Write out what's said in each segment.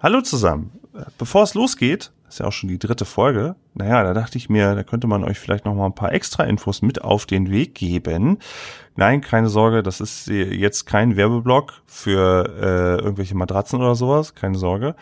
Hallo zusammen. Bevor es losgeht, ist ja auch schon die dritte Folge. Naja, da dachte ich mir, da könnte man euch vielleicht noch mal ein paar extra Infos mit auf den Weg geben. Nein, keine Sorge, das ist jetzt kein Werbeblock für äh, irgendwelche Matratzen oder sowas, keine Sorge.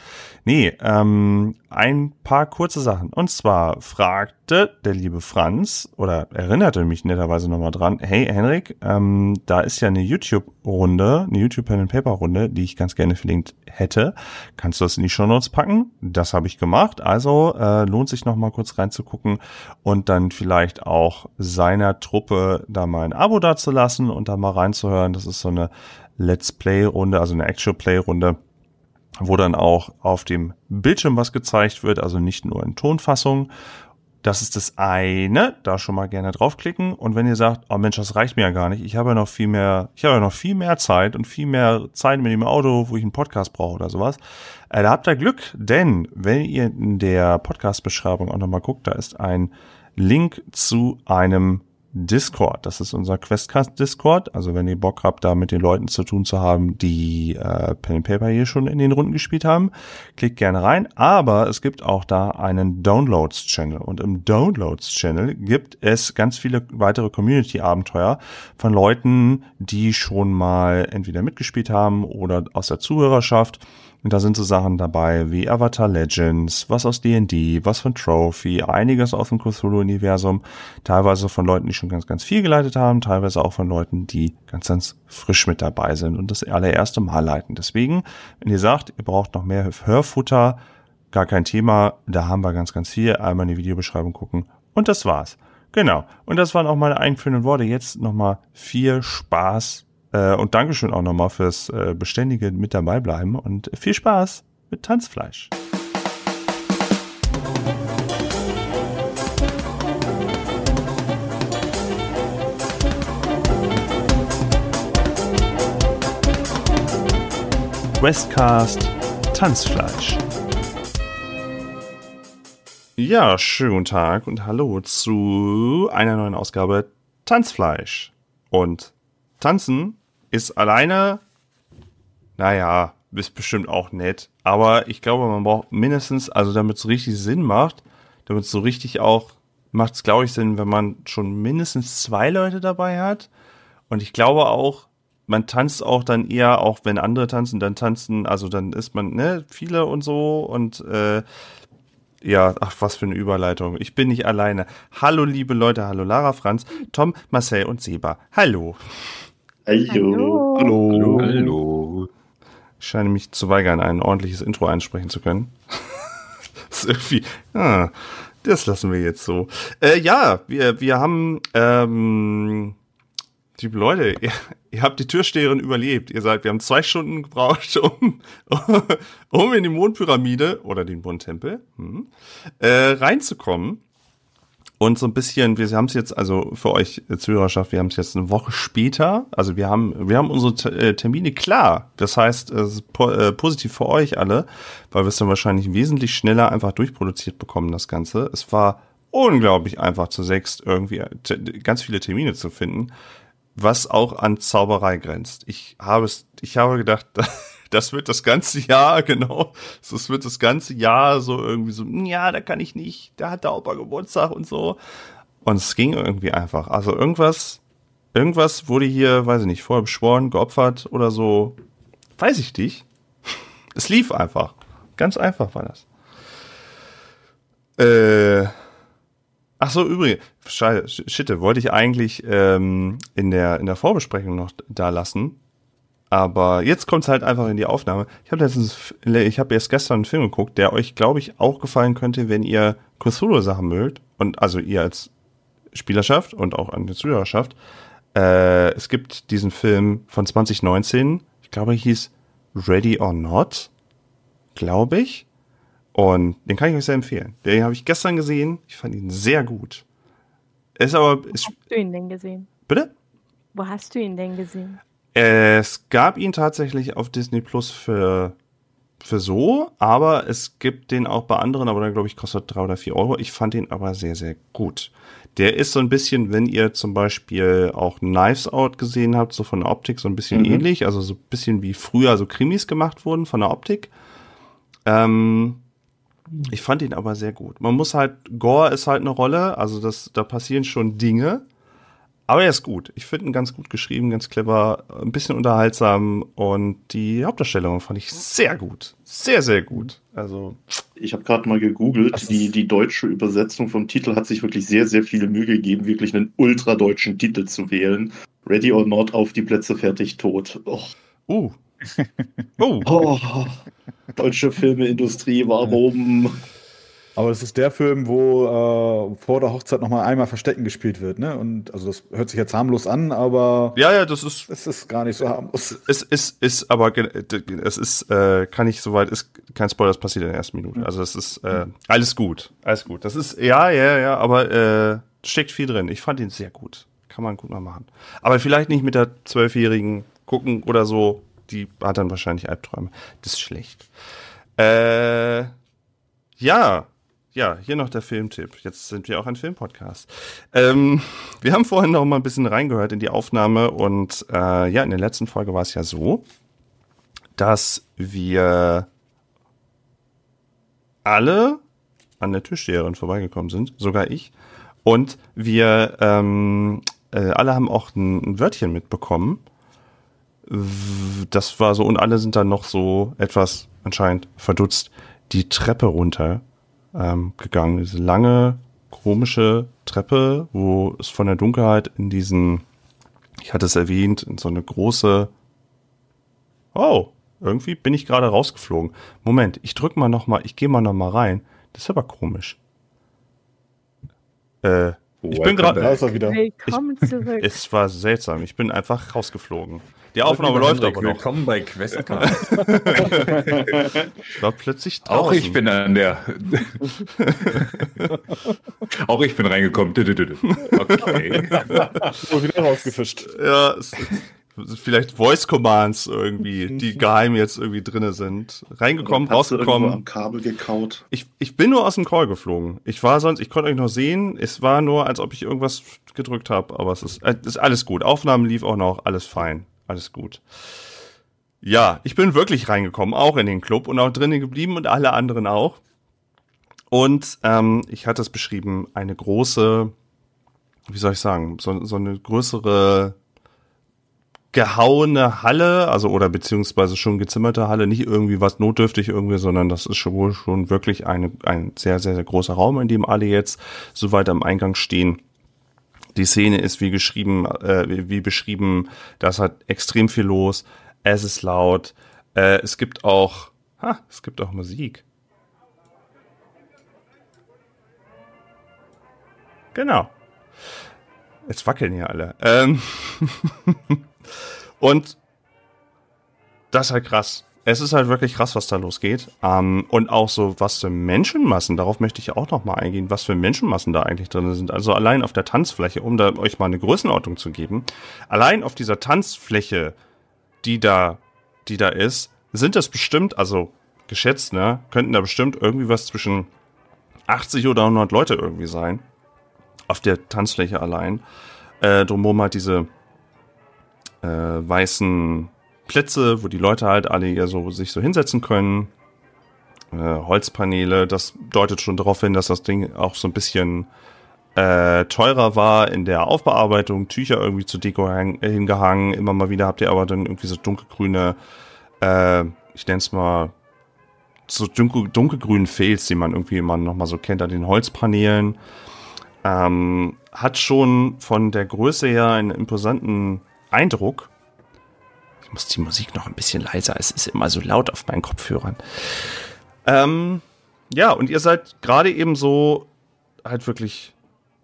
Nee, ähm, ein paar kurze Sachen. Und zwar fragte der liebe Franz oder erinnerte mich netterweise nochmal dran, hey Henrik, ähm, da ist ja eine YouTube-Runde, eine YouTube-Pen-and-Paper-Runde, die ich ganz gerne verlinkt hätte. Kannst du das in die Show Notes packen? Das habe ich gemacht. Also äh, lohnt sich nochmal kurz reinzugucken und dann vielleicht auch seiner Truppe da mal ein Abo dazulassen lassen und da mal reinzuhören. Das ist so eine Let's Play-Runde, also eine Actual Play-Runde, wo dann auch auf dem Bildschirm was gezeigt wird, also nicht nur in Tonfassung. Das ist das eine, da schon mal gerne draufklicken. Und wenn ihr sagt, oh Mensch, das reicht mir ja gar nicht, ich habe ja noch viel mehr, ich habe ja noch viel mehr Zeit und viel mehr Zeit mit dem Auto, wo ich einen Podcast brauche oder sowas. Äh, da habt ihr Glück, denn wenn ihr in der Podcast-Beschreibung auch nochmal guckt, da ist ein Link zu einem Discord. Das ist unser Questcast Discord. Also wenn ihr Bock habt, da mit den Leuten zu tun zu haben, die äh, Pen and Paper hier schon in den Runden gespielt haben, klickt gerne rein. Aber es gibt auch da einen Downloads Channel und im Downloads Channel gibt es ganz viele weitere Community Abenteuer von Leuten, die schon mal entweder mitgespielt haben oder aus der Zuhörerschaft und da sind so Sachen dabei wie Avatar Legends, was aus D&D, was von Trophy, einiges aus dem Cthulhu-Universum, teilweise von Leuten, die schon ganz, ganz viel geleitet haben, teilweise auch von Leuten, die ganz, ganz frisch mit dabei sind und das allererste Mal leiten. Deswegen, wenn ihr sagt, ihr braucht noch mehr Hörfutter, gar kein Thema, da haben wir ganz, ganz viel. Einmal in die Videobeschreibung gucken und das war's. Genau. Und das waren auch meine einführenden Worte. Jetzt nochmal viel Spaß und Dankeschön auch nochmal fürs äh, beständige mit dabei bleiben und viel Spaß mit Tanzfleisch. Westcast Tanzfleisch. Ja, schönen Tag und hallo zu einer neuen Ausgabe Tanzfleisch. Und Tanzen ist alleine, naja, ist bestimmt auch nett. Aber ich glaube, man braucht mindestens, also damit es richtig Sinn macht, damit es so richtig auch, macht es, glaube ich, Sinn, wenn man schon mindestens zwei Leute dabei hat. Und ich glaube auch, man tanzt auch dann eher, auch wenn andere tanzen, dann tanzen, also dann ist man, ne, viele und so und äh, ja, ach, was für eine Überleitung. Ich bin nicht alleine. Hallo, liebe Leute, hallo Lara, Franz, Tom, Marcel und Seba. Hallo. Hallo. Hallo. Hallo. Ich scheine mich zu weigern, ein ordentliches Intro einsprechen zu können. das ist irgendwie, ah, das lassen wir jetzt so. Äh, ja, wir, wir haben, ähm, liebe Leute, ihr, ihr habt die Türsteherin überlebt. Ihr seid, wir haben zwei Stunden gebraucht, um, um in die Mondpyramide oder den Mondtempel hm, äh, reinzukommen. Und so ein bisschen, wir haben es jetzt, also für euch Zuhörerschaft, wir haben es jetzt eine Woche später. Also wir haben, wir haben unsere äh, Termine klar. Das heißt, es ist po äh, positiv für euch alle, weil wir es dann wahrscheinlich wesentlich schneller einfach durchproduziert bekommen, das Ganze. Es war unglaublich einfach zu sechst irgendwie ganz viele Termine zu finden, was auch an Zauberei grenzt. Ich habe es, ich habe gedacht, das wird das ganze Jahr, genau, das wird das ganze Jahr so irgendwie so, hm, ja, da kann ich nicht, da hat der Opa Geburtstag und so. Und es ging irgendwie einfach. Also irgendwas, irgendwas wurde hier, weiß ich nicht, vorher beschworen, geopfert oder so. Weiß ich nicht. Es lief einfach. Ganz einfach war das. Äh, ach so, übrigens, scheiße, shit, wollte ich eigentlich ähm, in der in der Vorbesprechung noch da lassen. Aber jetzt kommt es halt einfach in die Aufnahme. Ich habe letztens, ich habe erst gestern einen Film geguckt, der euch, glaube ich, auch gefallen könnte, wenn ihr Cthulhu-Sachen mögt. Und also ihr als Spielerschaft und auch an der Zuhörerschaft. Äh, es gibt diesen Film von 2019, ich glaube, er hieß Ready or Not, glaube ich. Und den kann ich euch sehr empfehlen. Den habe ich gestern gesehen. Ich fand ihn sehr gut. Ist aber. Ist, Wo hast du ihn denn gesehen? Bitte? Wo hast du ihn denn gesehen? Es gab ihn tatsächlich auf Disney Plus für, für so, aber es gibt den auch bei anderen, aber dann glaube ich kostet drei oder vier Euro. Ich fand ihn aber sehr, sehr gut. Der ist so ein bisschen, wenn ihr zum Beispiel auch Knives Out gesehen habt, so von der Optik so ein bisschen mhm. ähnlich, also so ein bisschen wie früher so Krimis gemacht wurden von der Optik. Ähm, ich fand ihn aber sehr gut. Man muss halt, Gore ist halt eine Rolle, also das, da passieren schon Dinge. Aber er ist gut. Ich finde ihn ganz gut geschrieben, ganz clever, ein bisschen unterhaltsam und die Hauptdarstellung fand ich sehr gut. Sehr, sehr gut. Also. Ich habe gerade mal gegoogelt. Die, die deutsche Übersetzung vom Titel hat sich wirklich sehr, sehr viel Mühe gegeben, wirklich einen ultradeutschen Titel zu wählen. Ready or not, auf die Plätze fertig, tot. Oh. Uh. oh. oh. Deutsche Filmeindustrie, warum? Aber das ist der Film, wo äh, vor der Hochzeit noch mal einmal Verstecken gespielt wird, ne? Und also das hört sich jetzt harmlos an, aber ja, ja, das ist es ist gar nicht so harmlos. Es ist ist aber es ist äh, kann ich soweit ist kein Spoiler, das passiert in der ersten Minute. Also es ist äh, alles gut, alles gut. Das ist ja, ja, ja, aber äh, steckt viel drin. Ich fand ihn sehr gut, kann man gut mal machen. Aber vielleicht nicht mit der zwölfjährigen gucken oder so. Die hat dann wahrscheinlich Albträume. Das ist schlecht. Äh, ja, ja, hier noch der Filmtipp. Jetzt sind wir auch ein Filmpodcast. Ähm, wir haben vorhin noch mal ein bisschen reingehört in die Aufnahme und äh, ja, in der letzten Folge war es ja so, dass wir alle an der Tischsteherin vorbeigekommen sind, sogar ich. Und wir ähm, äh, alle haben auch ein, ein Wörtchen mitbekommen. Das war so, und alle sind dann noch so etwas anscheinend verdutzt die Treppe runter ähm, gegangen. Diese lange, komische Treppe, wo es von der Dunkelheit in diesen, ich hatte es erwähnt, in so eine große, oh, irgendwie bin ich gerade rausgeflogen. Moment, ich drück mal noch mal, ich gehe mal noch mal rein. Das ist aber komisch. Äh, ich bin gerade. Willkommen zurück. Es war seltsam. Ich bin einfach rausgeflogen. Die Aufnahme läuft aber noch. Willkommen bei Questcast. ich war plötzlich draußen. Auch ich bin an der. Auch ich bin reingekommen. Okay. Und wieder rausgefischt. Ja, es, vielleicht Voice Commands irgendwie, die geheim jetzt irgendwie drinne sind. Reingekommen, rausgekommen. am Kabel gekaut. Ich, ich bin nur aus dem Call geflogen. Ich war sonst, ich konnte euch noch sehen. Es war nur, als ob ich irgendwas gedrückt habe, aber es ist, äh, ist alles gut. Aufnahmen lief auch noch, alles fein alles gut. Ja, ich bin wirklich reingekommen, auch in den Club und auch drinnen geblieben und alle anderen auch. Und ähm, ich hatte es beschrieben, eine große, wie soll ich sagen, so, so eine größere gehauene Halle, also oder beziehungsweise schon gezimmerte Halle, nicht irgendwie was notdürftig irgendwie, sondern das ist schon, schon wirklich eine, ein sehr, sehr, sehr großer Raum, in dem alle jetzt so weit am Eingang stehen. Die Szene ist wie geschrieben, äh, wie, wie beschrieben, da ist halt extrem viel los. Es ist laut. Äh, es gibt auch, ha, es gibt auch Musik. Genau. Jetzt wackeln hier alle. Ähm Und das ist halt krass es ist halt wirklich krass, was da losgeht. Ähm, und auch so, was für Menschenmassen, darauf möchte ich auch noch mal eingehen, was für Menschenmassen da eigentlich drin sind. Also allein auf der Tanzfläche, um da euch mal eine Größenordnung zu geben, allein auf dieser Tanzfläche, die da, die da ist, sind das bestimmt, also geschätzt, ne, könnten da bestimmt irgendwie was zwischen 80 oder 100 Leute irgendwie sein. Auf der Tanzfläche allein. Äh, drumherum halt diese äh, weißen Plätze, wo die Leute halt alle eher so sich so hinsetzen können. Äh, Holzpaneele, das deutet schon darauf hin, dass das Ding auch so ein bisschen äh, teurer war in der Aufbearbeitung, Tücher irgendwie zu Deko hingehangen. Immer mal wieder habt ihr aber dann irgendwie so dunkelgrüne, äh, ich nenne es mal so dunkel, dunkelgrünen Fels, die man irgendwie immer noch mal so kennt an den Holzpaneelen. Ähm, hat schon von der Größe her einen imposanten Eindruck. Ich muss die Musik noch ein bisschen leiser. Es ist immer so laut auf meinen Kopfhörern. Ähm, ja, und ihr seid gerade eben so halt wirklich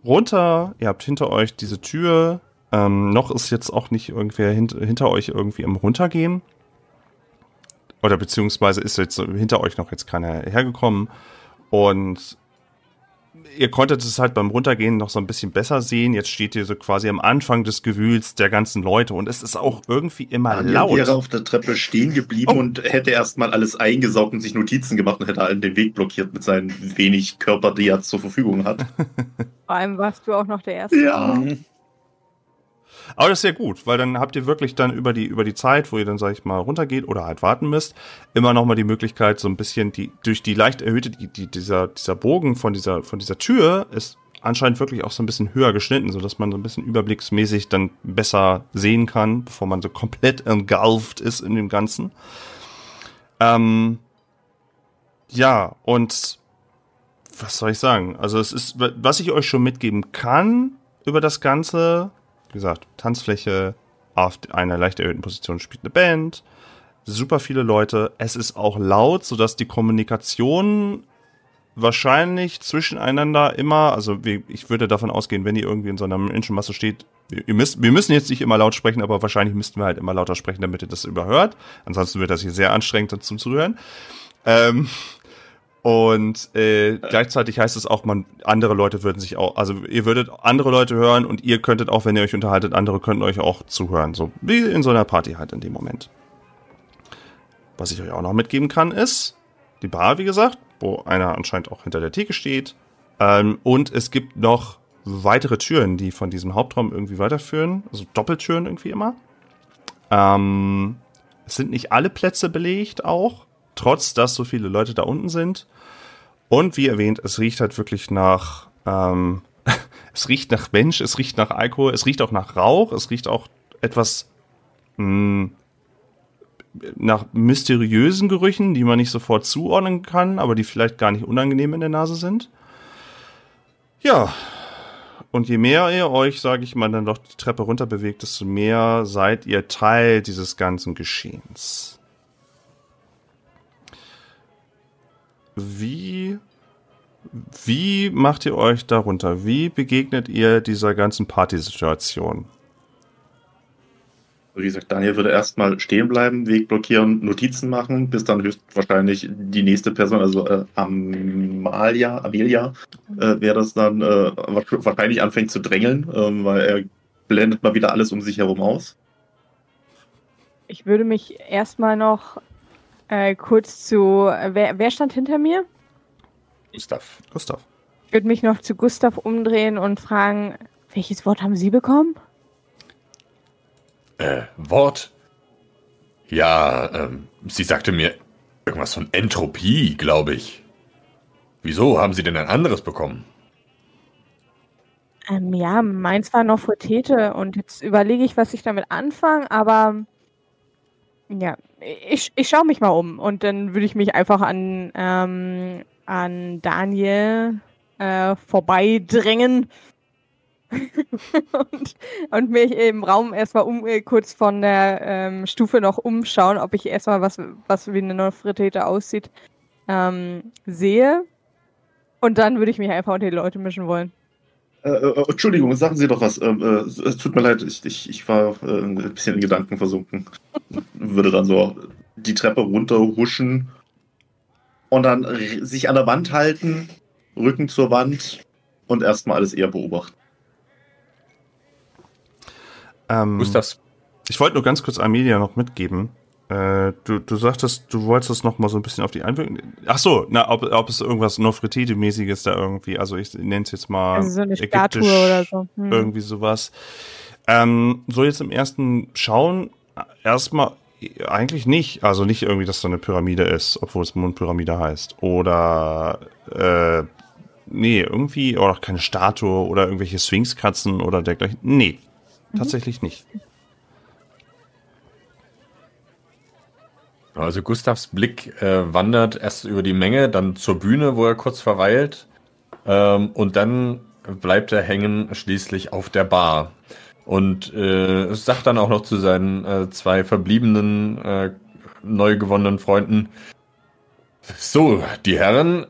runter. Ihr habt hinter euch diese Tür. Ähm, noch ist jetzt auch nicht irgendwer hint hinter euch irgendwie im Runtergehen. Oder beziehungsweise ist jetzt hinter euch noch jetzt keiner hergekommen. Und ihr konntet es halt beim Runtergehen noch so ein bisschen besser sehen. Jetzt steht ihr so quasi am Anfang des Gewühls der ganzen Leute und es ist auch irgendwie immer Daniel laut. wäre auf der Treppe stehen geblieben oh. und hätte erstmal alles eingesaugt und sich Notizen gemacht und hätte allen den Weg blockiert mit seinen wenig Körper, die er zur Verfügung hat. Vor allem warst du auch noch der Erste. Ja. Aber das ist ja gut, weil dann habt ihr wirklich dann über die, über die Zeit, wo ihr dann, sag ich mal, runtergeht oder halt warten müsst, immer noch mal die Möglichkeit, so ein bisschen die, durch die leicht erhöhte, die, die, dieser, dieser Bogen von dieser, von dieser Tür ist anscheinend wirklich auch so ein bisschen höher geschnitten, so dass man so ein bisschen überblicksmäßig dann besser sehen kann, bevor man so komplett engulft ist in dem Ganzen. Ähm, ja, und was soll ich sagen? Also es ist, was ich euch schon mitgeben kann über das Ganze, wie gesagt, Tanzfläche auf einer leicht erhöhten Position spielt eine Band, super viele Leute. Es ist auch laut, sodass die Kommunikation wahrscheinlich zwischeneinander immer, also ich würde davon ausgehen, wenn ihr irgendwie in so einer Menschenmasse steht, ihr müsst, wir müssen jetzt nicht immer laut sprechen, aber wahrscheinlich müssten wir halt immer lauter sprechen, damit ihr das überhört. Ansonsten wird das hier sehr anstrengend dazu zu hören. Ähm, und äh, gleichzeitig heißt es auch, man andere Leute würden sich auch, also ihr würdet andere Leute hören und ihr könntet auch, wenn ihr euch unterhaltet, andere könnten euch auch zuhören, so wie in so einer Party halt in dem Moment. Was ich euch auch noch mitgeben kann, ist die Bar, wie gesagt, wo einer anscheinend auch hinter der Theke steht. Ähm, und es gibt noch weitere Türen, die von diesem Hauptraum irgendwie weiterführen, also Doppeltüren irgendwie immer. Ähm, es sind nicht alle Plätze belegt auch, trotz dass so viele Leute da unten sind. Und wie erwähnt, es riecht halt wirklich nach, ähm, es riecht nach Mensch, es riecht nach Alkohol, es riecht auch nach Rauch, es riecht auch etwas mh, hm, nach mysteriösen Gerüchen, die man nicht sofort zuordnen kann, aber die vielleicht gar nicht unangenehm in der Nase sind. Ja. Und je mehr ihr euch, sage ich mal, dann doch die Treppe runter bewegt, desto mehr seid ihr Teil dieses ganzen Geschehens. Wie, wie macht ihr euch darunter? Wie begegnet ihr dieser ganzen Partysituation? Wie gesagt, Daniel würde erstmal stehen bleiben, Weg blockieren, Notizen machen, bis dann höchstwahrscheinlich die nächste Person, also äh, Amalia, Amelia, äh, wäre das dann äh, wahrscheinlich anfängt zu drängeln, äh, weil er blendet mal wieder alles um sich herum aus. Ich würde mich erstmal noch äh, kurz zu. Wer, wer stand hinter mir? Gustav. Gustav. Ich würde mich noch zu Gustav umdrehen und fragen, welches Wort haben Sie bekommen? Äh, Wort? Ja, ähm, sie sagte mir irgendwas von Entropie, glaube ich. Wieso haben Sie denn ein anderes bekommen? Ähm, ja, meins war noch für Tete und jetzt überlege ich, was ich damit anfange, aber ja, ich, ich schaue mich mal um und dann würde ich mich einfach an, ähm, an Daniel äh, vorbeidrängen und, und mich im Raum erstmal um, äh, kurz von der ähm, Stufe noch umschauen, ob ich erstmal was, was wie eine Nofretete aussieht, ähm, sehe. Und dann würde ich mich einfach unter die Leute mischen wollen. Äh, äh, Entschuldigung, sagen Sie doch was. Ähm, äh, es tut mir leid, ich, ich, ich war äh, ein bisschen in Gedanken versunken. Würde dann so die Treppe runterhuschen und dann sich an der Wand halten, Rücken zur Wand und erstmal alles eher beobachten. Ähm, Gustavs. Ich wollte nur ganz kurz Amelia noch mitgeben. Äh, du, du sagtest, du wolltest das noch mal so ein bisschen auf die Einwirkung. Ach so, na, ob, ob es irgendwas Nofretete-mäßiges da irgendwie, also ich nenne es jetzt mal also so eine Statue oder so. Hm. Irgendwie sowas. Ähm, so jetzt im ersten Schauen erstmal eigentlich nicht. Also nicht irgendwie, dass da eine Pyramide ist, obwohl es Mondpyramide heißt. Oder äh, nee, irgendwie, oder auch keine Statue oder irgendwelche Sphinxkatzen oder dergleichen. Nee, mhm. tatsächlich nicht. Also Gustavs Blick äh, wandert erst über die Menge, dann zur Bühne, wo er kurz verweilt. Ähm, und dann bleibt er hängen schließlich auf der Bar. Und äh, sagt dann auch noch zu seinen äh, zwei verbliebenen, äh, neu gewonnenen Freunden, so, die Herren,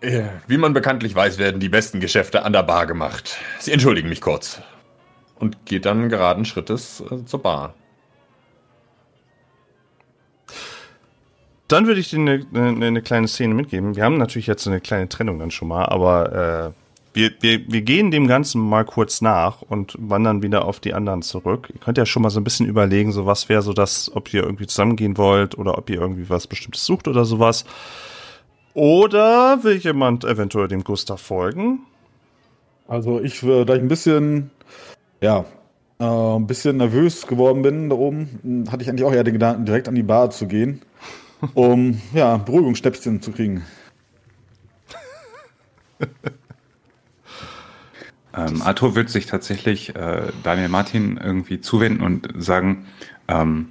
äh, wie man bekanntlich weiß, werden die besten Geschäfte an der Bar gemacht. Sie entschuldigen mich kurz. Und geht dann geraden Schrittes äh, zur Bar. Dann würde ich dir eine, eine, eine, kleine Szene mitgeben. Wir haben natürlich jetzt eine kleine Trennung dann schon mal, aber äh, wir, wir, wir gehen dem Ganzen mal kurz nach und wandern wieder auf die anderen zurück. Ihr könnt ja schon mal so ein bisschen überlegen, so was wäre so das, ob ihr irgendwie zusammengehen wollt oder ob ihr irgendwie was Bestimmtes sucht oder sowas. Oder will jemand eventuell dem Gustav folgen? Also ich, da ich ein bisschen, ja, äh, ein bisschen nervös geworden bin da oben, hatte ich eigentlich auch eher den Gedanken, direkt an die Bar zu gehen, um ja, Beruhigungsstäbchen zu kriegen. Ähm, Arthur wird sich tatsächlich äh, Daniel Martin irgendwie zuwenden und sagen, ähm,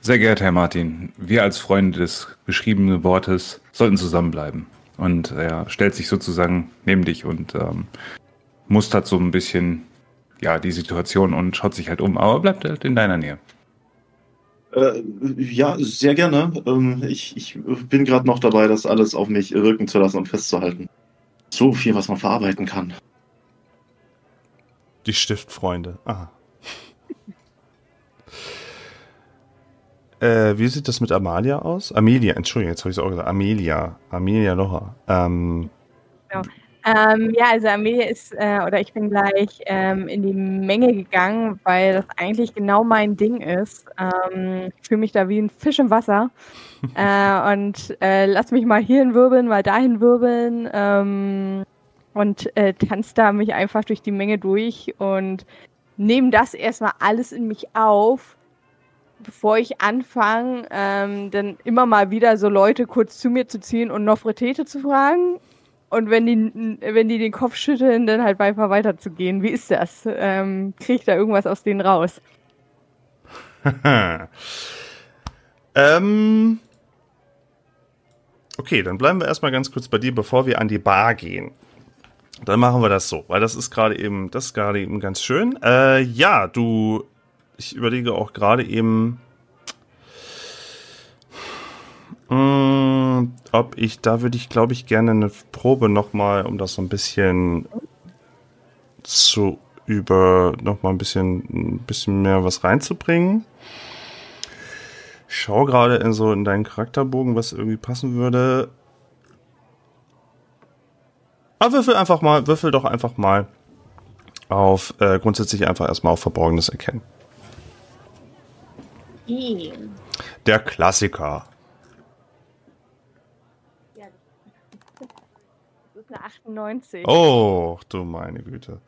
sehr geehrter Herr Martin, wir als Freunde des beschriebenen Wortes sollten zusammenbleiben. Und er stellt sich sozusagen neben dich und ähm, mustert so ein bisschen ja, die Situation und schaut sich halt um, aber bleibt halt in deiner Nähe. Äh, ja, sehr gerne. Ähm, ich, ich bin gerade noch dabei, das alles auf mich wirken zu lassen und festzuhalten. So viel, was man verarbeiten kann. Die Stiftfreunde. Aha. äh, wie sieht das mit Amalia aus? Amelia, Entschuldigung, jetzt habe ich es auch gesagt. Amelia. Amelia Locher. Ähm, Genau. Ähm, ja, also Amelia ist, äh, oder ich bin gleich ähm, in die Menge gegangen, weil das eigentlich genau mein Ding ist. Ähm, ich fühle mich da wie ein Fisch im Wasser. äh, und äh, lass mich mal hierhin wirbeln, mal dahin wirbeln. Ähm, und äh, tanze da mich einfach durch die Menge durch und nehme das erstmal alles in mich auf, bevor ich anfange, ähm, dann immer mal wieder so Leute kurz zu mir zu ziehen und Nofretete zu fragen. Und wenn die, wenn die den Kopf schütteln, dann halt einfach weiterzugehen. Wie ist das? Ähm, Kriege ich da irgendwas aus denen raus? ähm, okay, dann bleiben wir erstmal ganz kurz bei dir, bevor wir an die Bar gehen. Dann machen wir das so, weil das ist gerade eben, das gerade eben ganz schön. Äh, ja, du, ich überlege auch gerade eben, mh, ob ich, da würde ich, glaube ich, gerne eine Probe nochmal, um das so ein bisschen zu über, nochmal ein bisschen, ein bisschen mehr was reinzubringen. Ich schaue gerade in so in deinen Charakterbogen, was irgendwie passen würde. Aber würfel einfach mal, würfel doch einfach mal auf, äh, grundsätzlich einfach erstmal auf Verborgenes erkennen. Der Klassiker. Das ist eine 98. Oh, du meine Güte.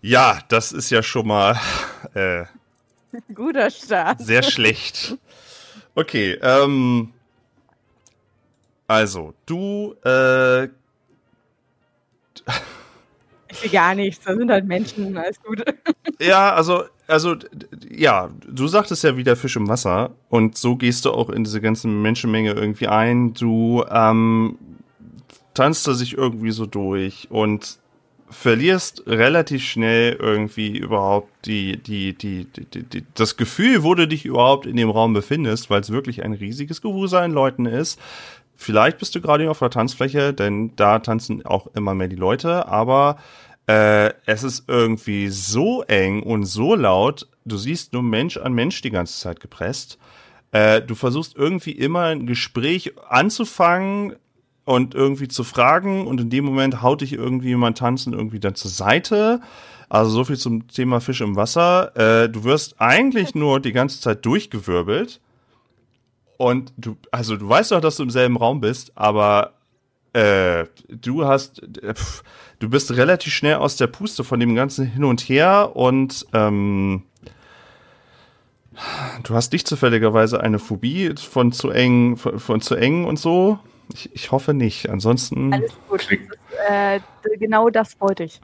Ja, das ist ja schon mal äh, Guter Start. sehr schlecht. Okay, ähm. Also, du, äh, Ich will gar nichts, da sind halt Menschen, alles gut. Ja, also, also, ja, du sagtest ja wieder Fisch im Wasser und so gehst du auch in diese ganze Menschenmenge irgendwie ein. Du ähm, tanzt da sich irgendwie so durch und verlierst relativ schnell irgendwie überhaupt die, die, die, die, die das Gefühl, wo du dich überhaupt in dem Raum befindest, weil es wirklich ein riesiges Gewusel an Leuten ist. Vielleicht bist du gerade auf der Tanzfläche, denn da tanzen auch immer mehr die Leute, aber äh, es ist irgendwie so eng und so laut, du siehst nur Mensch an Mensch die ganze Zeit gepresst. Äh, du versuchst irgendwie immer ein Gespräch anzufangen und irgendwie zu fragen und in dem Moment haut dich irgendwie jemand tanzen irgendwie dann zur Seite. Also so viel zum Thema Fisch im Wasser. Äh, du wirst eigentlich nur die ganze Zeit durchgewirbelt. Und du, also du weißt doch, dass du im selben Raum bist, aber äh, du hast, äh, pf, du bist relativ schnell aus der Puste von dem ganzen Hin und Her und ähm, du hast nicht zufälligerweise eine Phobie von zu eng, von, von zu eng und so. Ich, ich hoffe nicht. Ansonsten. Alles gut. Das äh, genau das wollte ich.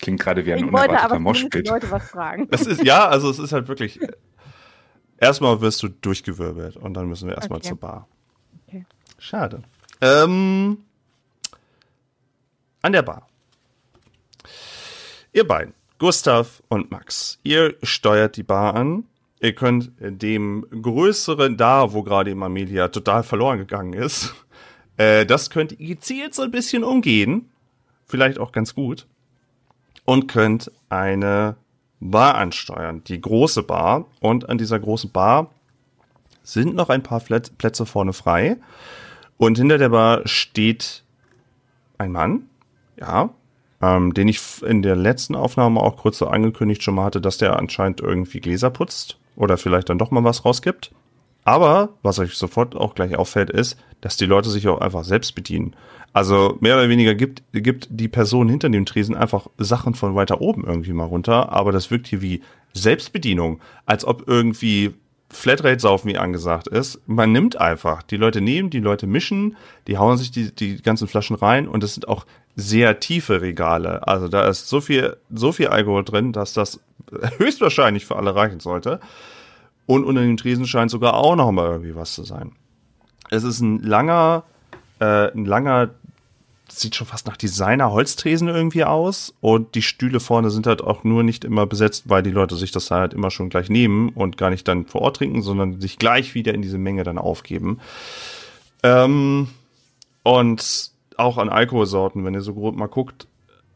Klingt gerade wie ein Ich wollte aber unerwarteter Moshpit. Leute was fragen. Es ist, ja, also es ist halt wirklich. Erstmal wirst du durchgewirbelt und dann müssen wir erstmal Okay. zur Bar. Okay. Schade. Ähm, an der Bar. Ihr beiden, Gustav und Max, ihr steuert die Bar an. Ihr könnt dem größeren da, wo gerade eben Amelia total verloren gegangen ist, äh, das könnt ihr gezielt so ein bisschen umgehen. Vielleicht auch ganz gut. Und könnt eine Bar ansteuern, die große Bar. Und an dieser großen Bar sind noch ein paar Plätz- Plätze vorne frei. Und hinter der Bar steht ein Mann, ja, ähm, den ich in der letzten Aufnahme auch kurz so angekündigt schon mal hatte, dass der anscheinend irgendwie Gläser putzt oder vielleicht dann doch mal was rausgibt. Aber was euch sofort auch gleich auffällt, ist, dass die Leute sich auch einfach selbst bedienen. Also mehr oder weniger gibt, gibt die Person hinter dem Tresen einfach Sachen von weiter oben irgendwie mal runter, aber das wirkt hier wie Selbstbedienung, als ob irgendwie Flatrate-Saufen wie angesagt ist. Man nimmt einfach. Die Leute nehmen, die Leute mischen, die hauen sich die, die ganzen Flaschen rein und es sind auch sehr tiefe Regale. Also da ist so viel, so viel Alkohol drin, dass das höchstwahrscheinlich für alle reichen sollte. Und unter dem Tresen scheint sogar auch noch mal irgendwie was zu sein. Es ist ein langer, äh, ein langer, sieht schon fast nach Designer-Holztresen irgendwie aus. Und die Stühle vorne sind halt auch nur nicht immer besetzt, weil die Leute sich das halt immer schon gleich nehmen und gar nicht dann vor Ort trinken, sondern sich gleich wieder in diese Menge dann aufgeben. Ähm, und auch an Alkoholsorten, wenn ihr so grob mal guckt.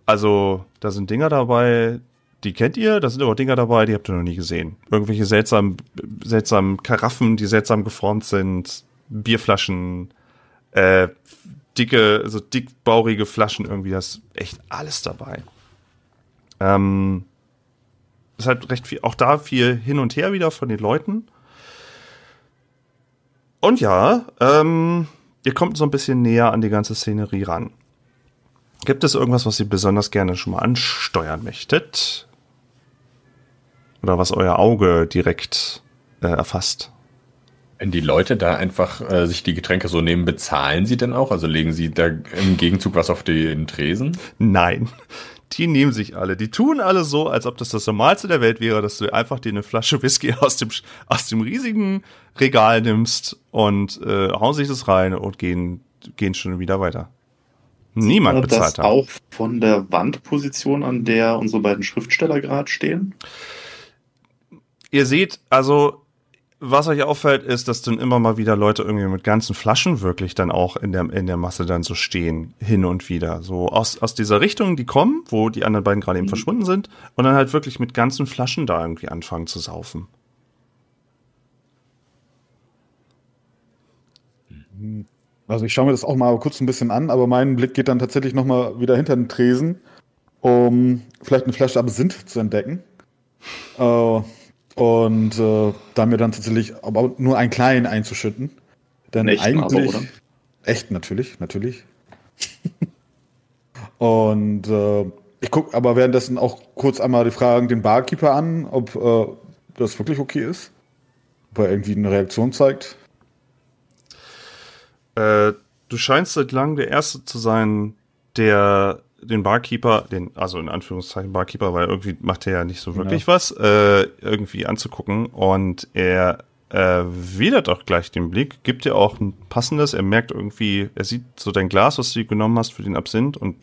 Also, da sind Dinger dabei, die kennt ihr, da sind aber Dinger dabei, die habt ihr noch nie gesehen. Irgendwelche seltsamen, seltsamen Karaffen, die seltsam geformt sind, Bierflaschen, äh, dicke, so dickbaurige Flaschen irgendwie, das echt alles dabei. Ähm, ist halt recht viel, auch da viel hin und her wieder von den Leuten. Und ja, ähm, ihr kommt so ein bisschen näher an die ganze Szenerie ran. Gibt es irgendwas, was ihr besonders gerne schon mal ansteuern möchtet? Oder was euer Auge direkt äh, erfasst? Wenn die Leute da einfach äh, sich die Getränke so nehmen, bezahlen sie denn auch? Also legen sie da im Gegenzug was auf den Tresen? Nein. Die nehmen sich alle. Die tun alle so, als ob das das Normalste der Welt wäre, dass du einfach dir eine Flasche Whisky aus dem, aus dem riesigen Regal nimmst und äh, hauen sich das rein und gehen, gehen schon wieder weiter. Niemand bezahlt das da. auch von der Wandposition, an der unsere beiden Schriftsteller gerade stehen? Ihr seht, also was euch auffällt, ist, dass dann immer mal wieder Leute irgendwie mit ganzen Flaschen wirklich dann auch in der, in der Masse dann so stehen, hin und wieder. So aus, aus dieser Richtung, die kommen, wo die anderen beiden gerade eben verschwunden sind, und dann halt wirklich mit ganzen Flaschen da irgendwie anfangen zu saufen. Also ich schaue mir das auch mal kurz ein bisschen an, aber mein Blick geht dann tatsächlich noch mal wieder hinter den Tresen, um vielleicht eine Flasche Absinth zu entdecken. Äh, und äh, da mir dann tatsächlich aber nur einen kleinen einzuschütten. Denn echten aber, eigentlich oder? echt natürlich, natürlich. und äh, ich gucke aber währenddessen auch kurz einmal die Fragen den Barkeeper an, ob äh, das wirklich okay ist. Ob er irgendwie eine Reaktion zeigt. Äh, du scheinst seit langem der Erste zu sein, der den Barkeeper, den, also in Anführungszeichen Barkeeper, weil irgendwie macht er ja nicht so wirklich was, äh, irgendwie anzugucken. Und er erwidert auch gleich den Blick, gibt dir auch ein passendes, er merkt irgendwie, er sieht so dein Glas, was du genommen hast für den Absinth und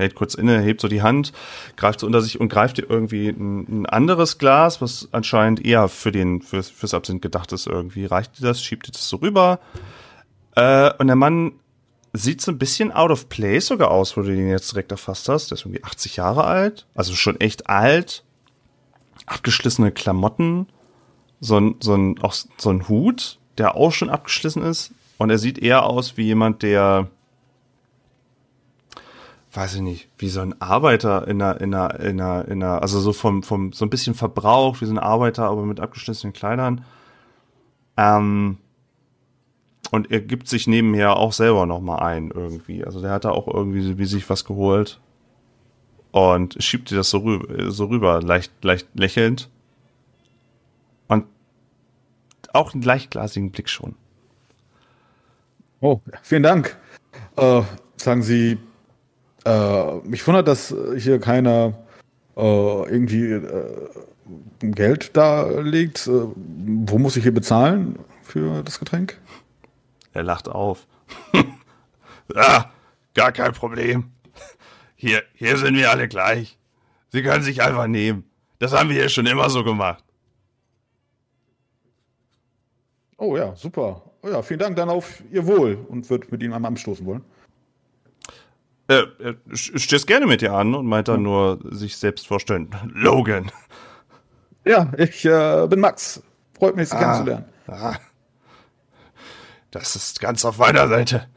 hält kurz inne, hebt so die Hand, greift so unter sich und greift dir irgendwie ein, ein anderes Glas, was anscheinend eher für den, fürs, fürs Absinth gedacht ist irgendwie. Reicht dir das, schiebt dir das so rüber. Äh, und der Mann sieht so ein bisschen out of place sogar aus, wo du den jetzt direkt erfasst hast. Der ist irgendwie 80 Jahre alt, also schon echt alt. Abgeschlissene Klamotten, so ein, so ein, auch so ein Hut, der auch schon abgeschlissen ist. Und er sieht eher aus wie jemand, der, weiß ich nicht, wie so ein Arbeiter in einer, in einer, in einer, in einer also so vom, vom, so ein bisschen verbraucht, wie so ein Arbeiter, aber mit abgeschlissenen Kleidern. Ähm, und er gibt sich nebenher auch selber noch mal ein irgendwie. Also der hat da auch irgendwie wie sich was geholt und schiebt dir das so rüber, so rüber leicht, leicht lächelnd. Und auch einen leichtglasigen Blick schon. Oh, vielen Dank. Äh, sagen Sie, äh, mich wundert, dass hier keiner äh, irgendwie äh, Geld da legt. Äh, wo muss ich hier bezahlen für das Getränk? Er lacht auf. ah, gar kein Problem. Hier, hier sind wir alle gleich. Sie können sich einfach nehmen. Das haben wir hier schon immer so gemacht. Oh ja, super. Oh ja, vielen Dank dann auf Ihr Wohl und wird mit Ihnen einmal anstoßen wollen. Äh, er stößt gerne mit dir an und meint dann nur sich selbst vorstellen. Logan. Ja, ich äh, bin Max. Freut mich, Sie kennenzulernen. Ah. Das ist ganz auf meiner Seite.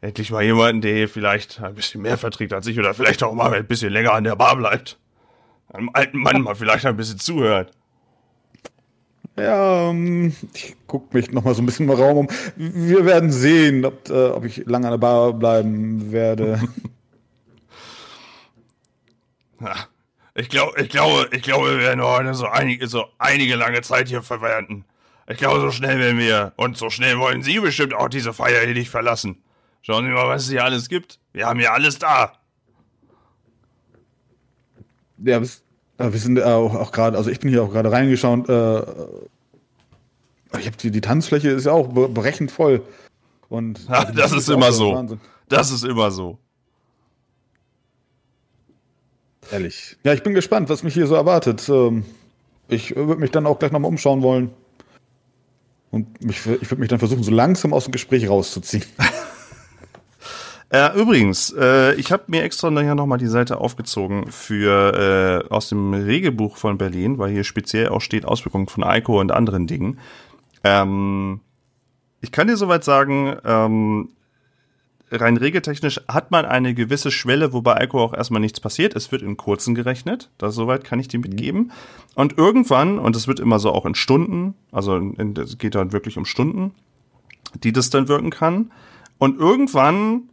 Endlich mal jemanden, der vielleicht ein bisschen mehr verträgt als ich oder vielleicht auch mal ein bisschen länger an der Bar bleibt. Einem alten Mann mal vielleicht ein bisschen zuhört. Ja, ähm, ich guck mich noch mal so ein bisschen im Raum um. Wir werden sehen, ob, äh, ob ich lange an der Bar bleiben werde. Ja, ich glaube, ich glaube, ich glaube, wir werden heute so einige, so einige lange Zeit hier verwenden. Ich glaube, so schnell werden wir und so schnell wollen Sie bestimmt auch diese Feier hier nicht verlassen. Schauen Sie mal, was es hier alles gibt. Wir haben hier alles da. Ja, wir, äh, wir sind äh, auch, auch gerade, also ich bin hier auch gerade reingeschaut. Äh, ich habe die, die Tanzfläche ist ja auch be berechend voll. Und Ja, das ist immer so so. Wahnsinn. Das ist immer so. Ehrlich. Ja, ich bin gespannt, was mich hier so erwartet. Ähm, ich würde mich dann auch gleich nochmal umschauen wollen. Und mich, ich würde mich dann versuchen, so langsam aus dem Gespräch rauszuziehen. Äh, übrigens, äh, ich habe mir extra nachher nochmal die Seite aufgezogen für äh, aus dem Regelbuch von Berlin, weil hier speziell auch steht Auswirkungen von Alkohol und anderen Dingen. Ähm, ich kann dir soweit sagen, ähm, rein regeltechnisch hat man eine gewisse Schwelle, wobei Alkohol auch erstmal nichts passiert. Es wird in kurzen gerechnet. Das soweit kann ich dir mitgeben. Und irgendwann, und es wird immer so auch in Stunden, also es geht dann wirklich um Stunden, die das dann wirken kann. Und irgendwann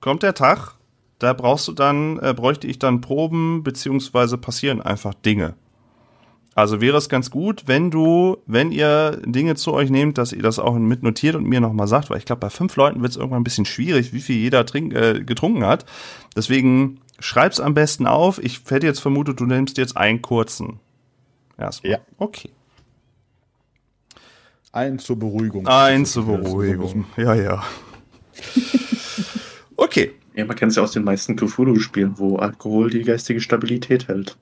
kommt der Tag, da brauchst du dann, äh, bräuchte ich dann Proben, beziehungsweise passieren einfach Dinge. Also wäre es ganz gut, wenn du, wenn ihr Dinge zu euch nehmt, dass ihr das auch mitnotiert und mir nochmal sagt, weil ich glaube, bei fünf Leuten wird es irgendwann ein bisschen schwierig, wie viel jeder trink, äh, getrunken hat. Deswegen schreib's am besten auf. Ich hätte jetzt vermutet, du nimmst jetzt einen kurzen. Erstmal. Ja. Okay. Ein zur Beruhigung. Ein zur Beruhigung. Ja, ja. okay. Ja, man kennt es ja aus den meisten Cthulhu-Spielen, wo Alkohol die geistige Stabilität hält.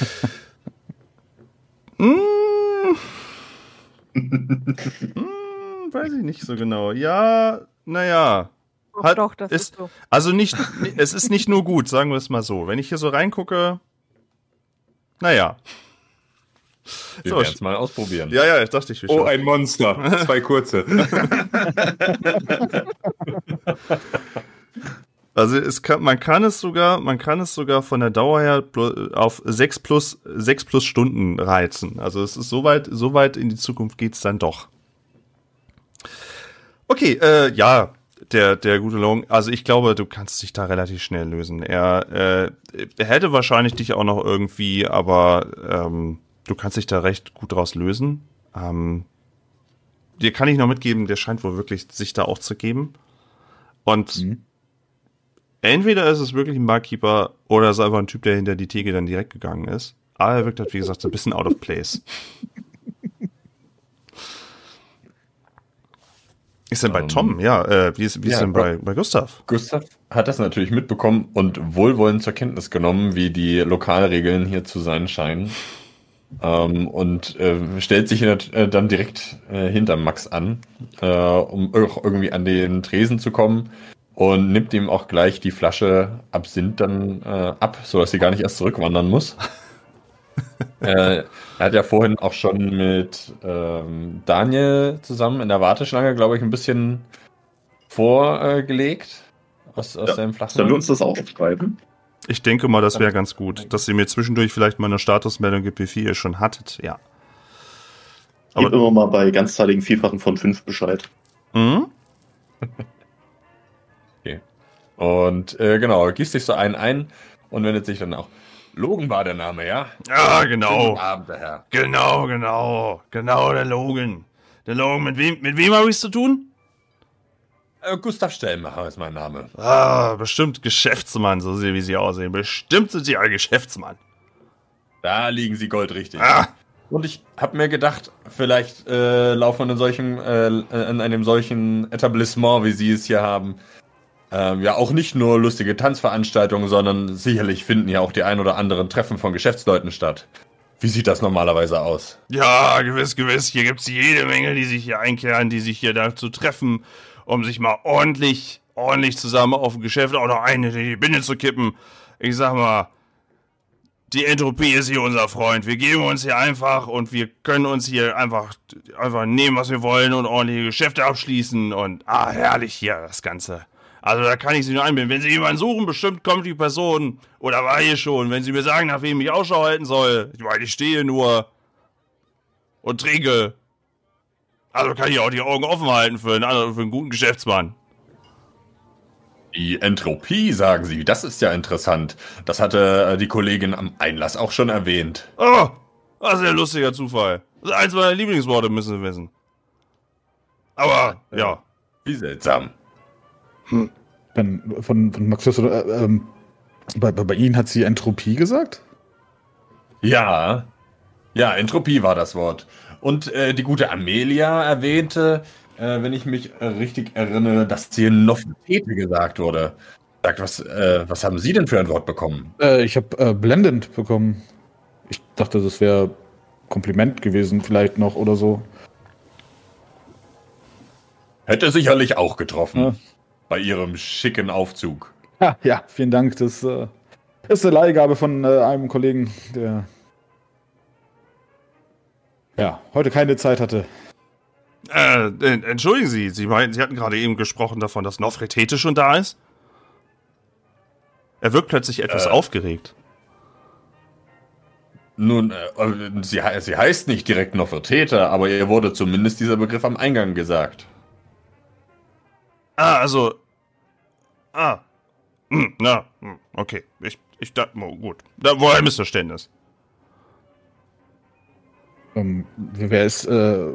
Mm. mm, weiß ich nicht so genau. Ja, naja. Doch, Hat- doch, das ist- ist, so. Also nicht, es ist nicht nur gut, sagen wir es mal so. Wenn ich hier so reingucke, naja. Wir So, werden es mal ausprobieren. Ja, ja, ich dachte ich. Oh, ein Monster. Zwei kurze. Also es kann, man kann es sogar, man kann es sogar von der Dauer her auf sechs plus, sechs plus Stunden reizen. Also es ist soweit, soweit in die Zukunft geht's dann doch. Okay, äh, ja, der, der gute Long, also ich glaube, du kannst dich da relativ schnell lösen. Er, äh, er hätte wahrscheinlich dich auch noch irgendwie, aber ähm, du kannst dich da recht gut draus lösen. Ähm, dir kann ich noch mitgeben, der scheint wohl wirklich sich da auch zu geben. Und Mhm. Entweder ist es wirklich ein Barkeeper oder es ist einfach ein Typ, der hinter die Theke dann direkt gegangen ist. Aber er wirkt halt, wie gesagt, so ein bisschen out of place. Ist denn bei Ähm, Tom? Ja, äh, wie ist, wie ist ja, denn bei, bei Gustav? Gustav hat das natürlich mitbekommen und wohlwollend zur Kenntnis genommen, wie die Lokalregeln hier zu sein scheinen. Ähm, und äh, stellt sich äh, dann direkt äh, hinter Max an, äh, um auch irgendwie an den Tresen zu kommen und nimmt ihm auch gleich die Flasche Absinth dann äh, ab, sodass sie gar nicht erst zurückwandern muss. äh, er hat ja vorhin auch schon mit ähm, Daniel zusammen in der Warteschlange, glaube ich, ein bisschen vorgelegt aus, aus Ja, seinem Sollen wir uns das aufschreiben? Ich denke mal, das wäre ganz gut, dass ihr mir zwischendurch vielleicht mal eine Statusmeldung gibt, wie viel ihr schon hattet. Ja. Gib Aber- immer mal bei ganzzahligen Vielfachen von 5 Bescheid. Mhm. Und äh, genau, gießt sich so einen ein und wendet sich dann auch. Logan war der Name, ja? Ja, genau. Guten Abend, der Herr. Genau, genau. Genau, der Logan. Der Logan, mit wem, mit wem habe ich es zu tun? Äh, Gustav Stellmacher ist mein Name. Ah, bestimmt Geschäftsmann, so wie sie aussehen. Bestimmt sind sie ein Geschäftsmann. Da liegen sie goldrichtig. Ah, Und ich habe mir gedacht, vielleicht äh, laufen in solchen, äh, in einem solchen Etablissement, wie Sie es hier haben, ähm, ja auch nicht nur lustige Tanzveranstaltungen, sondern sicherlich finden ja auch die ein oder anderen Treffen von Geschäftsleuten statt. Wie sieht das normalerweise aus? ja, gewiss, gewiss. Hier gibt's jede Menge, die sich hier einkehren, die sich hier dazu treffen, um sich mal ordentlich, ordentlich zusammen auf dem Geschäft auch noch eine in die Binde zu kippen. Ich sag mal, die Entropie ist hier unser Freund. Wir geben uns hier einfach und wir können uns hier einfach, einfach nehmen, was wir wollen und ordentliche Geschäfte abschließen und, ah, herrlich hier, das Ganze. Also da kann ich Sie nur einbinden. Wenn Sie jemanden suchen, bestimmt kommt die Person oder war hier schon. Wenn Sie mir sagen, nach wem ich Ausschau halten soll, ich meine, ich stehe nur. und trinke. Also kann ich auch die Augen offen halten für einen, anderen, für einen guten Geschäftsmann. Die Entropie, sagen Sie, das ist ja interessant. Das hatte äh, die Kollegin am Einlass auch schon erwähnt. Oh, was ein lustiger Zufall. Das ist eins meiner Lieblingsworte, müssen Sie wissen. Aber, ja. Wie seltsam. Dann von, von Max oder äh, ähm, bei, bei bei Ihnen hat sie Entropie gesagt? Ja. Ja, Entropie war das Wort. Und äh, die gute Amelia erwähnte, äh, wenn ich mich richtig erinnere, dass hier Nofete gesagt wurde. Sagt, was, äh, was haben Sie denn für ein Wort bekommen? Äh, ich habe äh, blendend bekommen. Ich dachte, das wäre Kompliment gewesen, vielleicht noch oder so. Hätte sicherlich auch getroffen. Ja. Bei Ihrem schicken Aufzug. Ja, ja vielen Dank. Das äh, ist eine Leihgabe von äh, einem Kollegen, der ja heute keine Zeit hatte. Äh, entschuldigen Sie, Sie meinten, Sie hatten gerade eben gesprochen davon, dass Nofretete schon da ist? Er wirkt plötzlich etwas Äh. aufgeregt. Nun, äh, sie, sie heißt nicht direkt Nofretete, aber ihr wurde zumindest dieser Begriff am Eingang gesagt. Ah, also. Ah. Hm, na, hm, okay. Ich, ich dachte, oh, gut. Da war ein Missverständnis. Ähm, wer ist äh,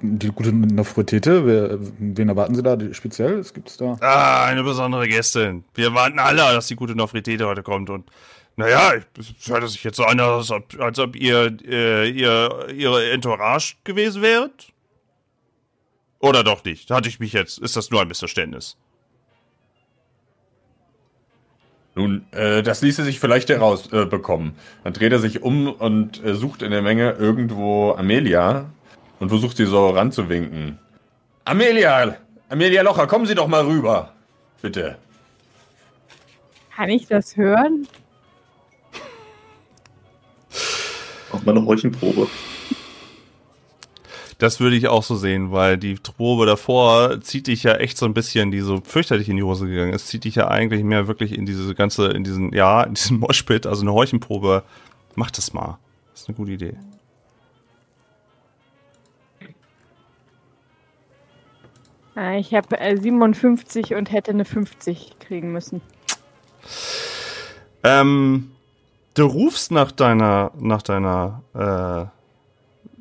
die gute Nofretete? Wer, wen erwarten Sie da speziell? Es gibt's da. Ah, eine besondere Gästin. Wir warten alle, dass die gute Nofritete heute kommt und. Naja, es hört sich jetzt so an, als ob, als ob ihr, äh, ihr ihre Entourage gewesen wäret. Oder doch nicht? Hatte ich mich jetzt. Ist das nur ein Missverständnis? Nun, äh, das ließe sich vielleicht herausbekommen. Äh. Dann dreht er sich um und äh, sucht in der Menge irgendwo Amelia und versucht sie so ranzuwinken. Amelia! Amelia Locher, kommen Sie doch mal rüber. Bitte. Kann ich das hören? Auch mal eine Räuchenprobe. Das würde ich auch so sehen, weil die Probe davor zieht dich ja echt so ein bisschen, die so fürchterlich in die Hose gegangen ist, zieht dich ja eigentlich mehr wirklich in diese ganze, in diesen, ja, in diesen Moshpit, also eine Heuchenprobe. Mach das mal. Das ist eine gute Idee. Äh, Ich habe äh, 57 und hätte eine 50 kriegen müssen. Ähm, du rufst nach deiner, nach deiner,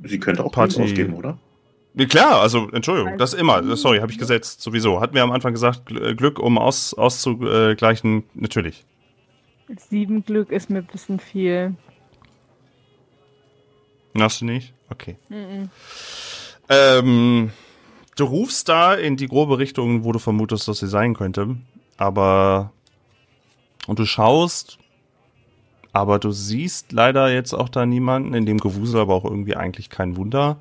Sie könnte auch Party. Ausgeben, oder? klar, also, Entschuldigung, das immer, sorry, habe ich gesetzt, sowieso. Hatten wir am Anfang gesagt, äh, Glück, um aus, auszugleichen, natürlich. Sieben Glück ist mir ein bisschen viel. Hast du nicht? Okay. Ähm, du rufst da in die grobe Richtung, wo du vermutest, dass sie sein könnte. Aber. Und du schaust. Aber du siehst leider jetzt auch da niemanden. In dem Gewusel aber auch irgendwie eigentlich kein Wunder.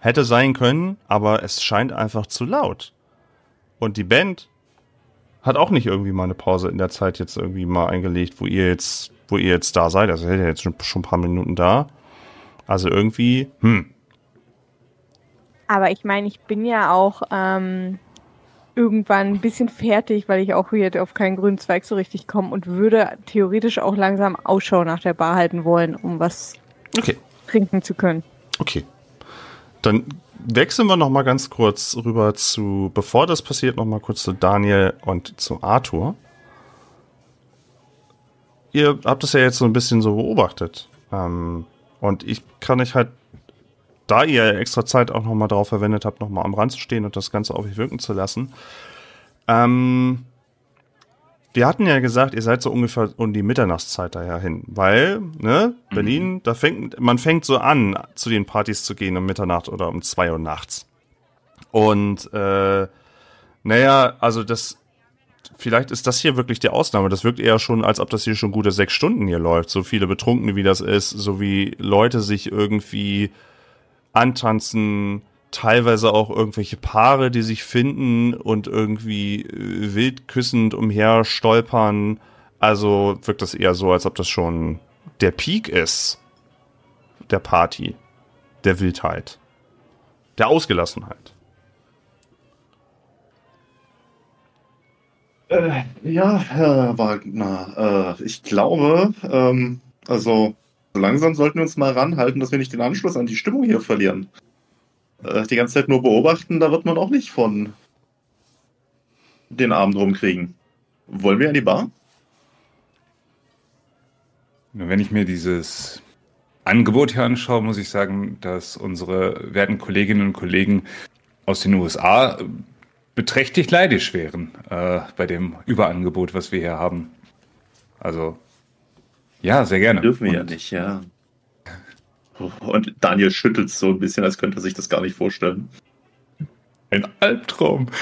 Hätte sein können, aber es scheint einfach zu laut. Und die Band hat auch nicht irgendwie mal eine Pause in der Zeit jetzt irgendwie mal eingelegt, wo ihr jetzt, wo ihr jetzt da seid. Also ihr seid ja jetzt schon, schon ein paar Minuten da. Also irgendwie, hm, Aber ich meine, ich bin ja auch ähm, irgendwann ein bisschen fertig, weil ich auch hier auf keinen grünen Zweig so richtig komme und würde theoretisch auch langsam Ausschau nach der Bar halten wollen, um was okay, trinken zu können. okay. Dann wechseln wir noch mal ganz kurz rüber zu, bevor das passiert, noch mal kurz zu Daniel und zu Arthur. Ihr habt es ja jetzt so ein bisschen so beobachtet. Ähm, und ich kann euch halt, da ihr extra Zeit auch noch mal darauf verwendet habt, noch mal am Rand zu stehen und das Ganze auf euch wirken zu lassen. Ähm, wir hatten ja gesagt, ihr seid so ungefähr um die Mitternachtszeit daher hin, weil, ne, Berlin, da fängt, man fängt so an, zu den Partys zu gehen um Mitternacht oder um zwei Uhr nachts. Und, äh, naja, also das, vielleicht ist das hier wirklich die Ausnahme. Das wirkt eher schon, als ob das hier schon gute sechs Stunden hier läuft. So viele Betrunkene, wie das ist, so wie Leute sich irgendwie antanzen, teilweise auch irgendwelche Paare, die sich finden und irgendwie äh, wild küssend umher stolpern. Also wirkt das eher so, als ob das schon der Peak ist der Party, der Wildheit, der Ausgelassenheit. Äh, ja, Herr Wagner, äh, ich glaube, ähm, also So langsam sollten wir uns mal ranhalten, dass wir nicht den Anschluss an die Stimmung hier verlieren. Äh, die ganze Zeit nur beobachten, da wird man auch nicht von den Abend rumkriegen. Wollen wir an die Bar? Nur wenn ich mir dieses Angebot hier anschaue, muss ich sagen, dass unsere werten Kolleginnen und Kollegen aus den USA beträchtlich leidisch wären äh, bei dem Überangebot, was wir hier haben. Also, ja, sehr gerne. Dürfen wir Und ja nicht, ja. Und Daniel schüttelt so ein bisschen, als könnte er sich das gar nicht vorstellen. Ein Albtraum.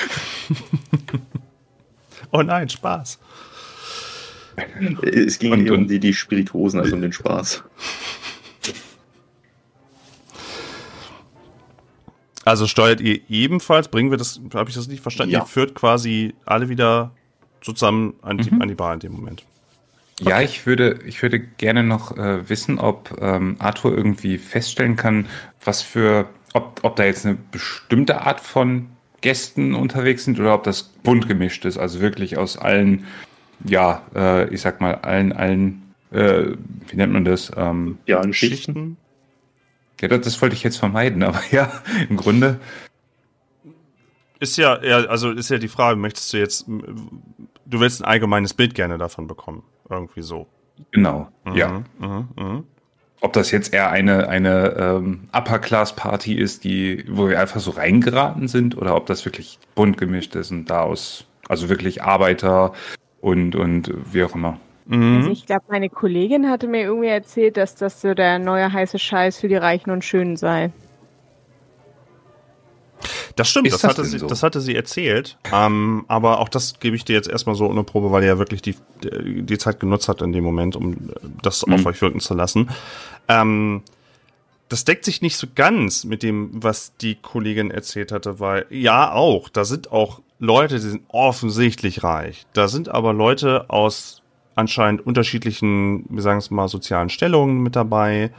Oh nein, Spaß. Es ging Und- hier um die, die Spirituosen, also um den Spaß. Also steuert ihr ebenfalls, bringen wir das, habe ich das nicht verstanden? Ja. Ihr führt quasi alle wieder zusammen an die, Mhm. an die Bar in dem Moment. Ja, ich würde, ich würde gerne noch äh, wissen, ob ähm, Arthur irgendwie feststellen kann, was für, ob, ob da jetzt eine bestimmte Art von Gästen unterwegs sind oder ob das bunt gemischt ist, also wirklich aus allen, ja, äh, ich sag mal, allen, allen, äh, wie nennt man das? Ähm, Ja, Schichten. Schichten. ja, das, das wollte ich jetzt vermeiden, aber ja, im Grunde, Ist ja, ja, also ist ja die Frage, möchtest du jetzt, du willst ein allgemeines Bild gerne davon bekommen. Irgendwie so. genau, Mhm, ja. Mhm, mhm. Ob das jetzt eher eine, eine ähm, Upper-Class-Party ist, die, wo wir einfach so reingeraten sind, oder ob das wirklich bunt gemischt ist und da aus, also wirklich Arbeiter und, und wie auch immer. Mhm. Also ich glaube, meine Kollegin hatte mir irgendwie erzählt, dass das so der neue heiße Scheiß für die Reichen und Schönen sei. Das stimmt, das, das hatte sie, so? das hatte sie erzählt. Ähm, aber auch das gebe ich dir jetzt erstmal so ohne Probe, weil ihr ja wirklich die, die Zeit genutzt hat in dem Moment, um das Mhm. auf euch wirken zu lassen. Ähm, das deckt sich nicht so ganz mit dem, was die Kollegin erzählt hatte, weil ja auch, da sind auch Leute, die sind offensichtlich reich. Da sind aber Leute aus anscheinend unterschiedlichen, wir sagen es mal, sozialen Stellungen mit dabei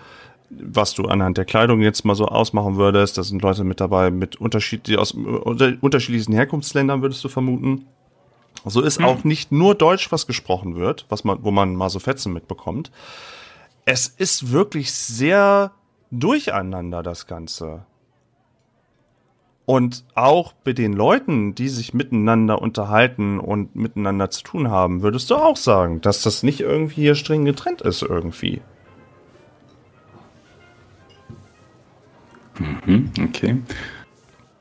was du anhand der Kleidung jetzt mal so ausmachen würdest. Da sind Leute mit dabei mit Unterschied, die aus unter, unterschiedlichen Herkunftsländern, würdest du vermuten. So ist auch nicht nur Deutsch, was gesprochen wird, was man, wo man mal so Fetzen mitbekommt. Es ist wirklich sehr durcheinander, das Ganze. Und auch bei den Leuten, die sich miteinander unterhalten und miteinander zu tun haben, würdest du auch sagen, dass das nicht irgendwie hier streng getrennt ist irgendwie. Mhm, okay.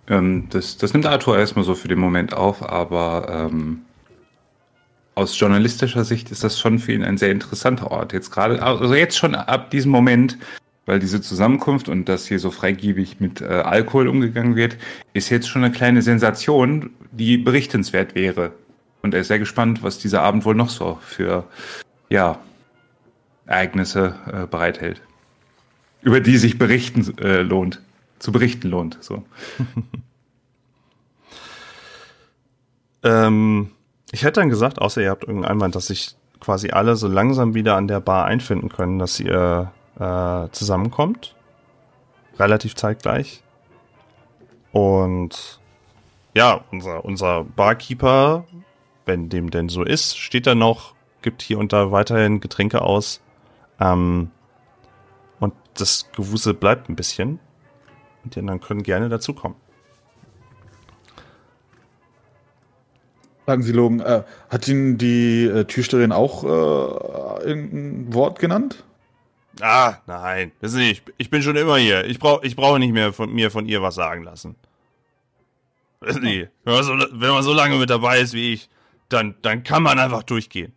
Ähm, das, das nimmt Arthur erstmal so für den Moment auf, aber ähm, aus journalistischer Sicht ist das schon für ihn ein sehr interessanter Ort. Jetzt gerade, also jetzt schon ab diesem Moment, weil diese Zusammenkunft und dass hier so freigiebig mit äh, Alkohol umgegangen wird, ist jetzt schon eine kleine Sensation, die berichtenswert wäre. Und er ist sehr gespannt, was dieser Abend wohl noch so für ja, Ereignisse äh, bereithält. Über die sich berichten äh, lohnt. Zu berichten lohnt. So. Ähm, ich hätte dann gesagt, außer ihr habt irgendeinen Einwand, dass sich quasi alle so langsam wieder an der Bar einfinden können, dass ihr äh, zusammenkommt. Relativ zeitgleich. Und ja, unser, unser Barkeeper, wenn dem denn so ist, steht da noch, gibt hier und da weiterhin Getränke aus. Ähm, das Gewusel bleibt ein bisschen. Und die anderen können gerne dazukommen. Sagen Sie, Logan, äh, hat Ihnen die äh, Türsteherin auch äh, irgendein Wort genannt? Ah, nein. Wissen Sie, ich, ich bin schon immer hier. Ich brauche ich brauche nicht mehr von mir von ihr was sagen lassen. Wissen Sie, wenn man, so, wenn man so lange mit dabei ist wie ich, dann, dann kann man einfach durchgehen.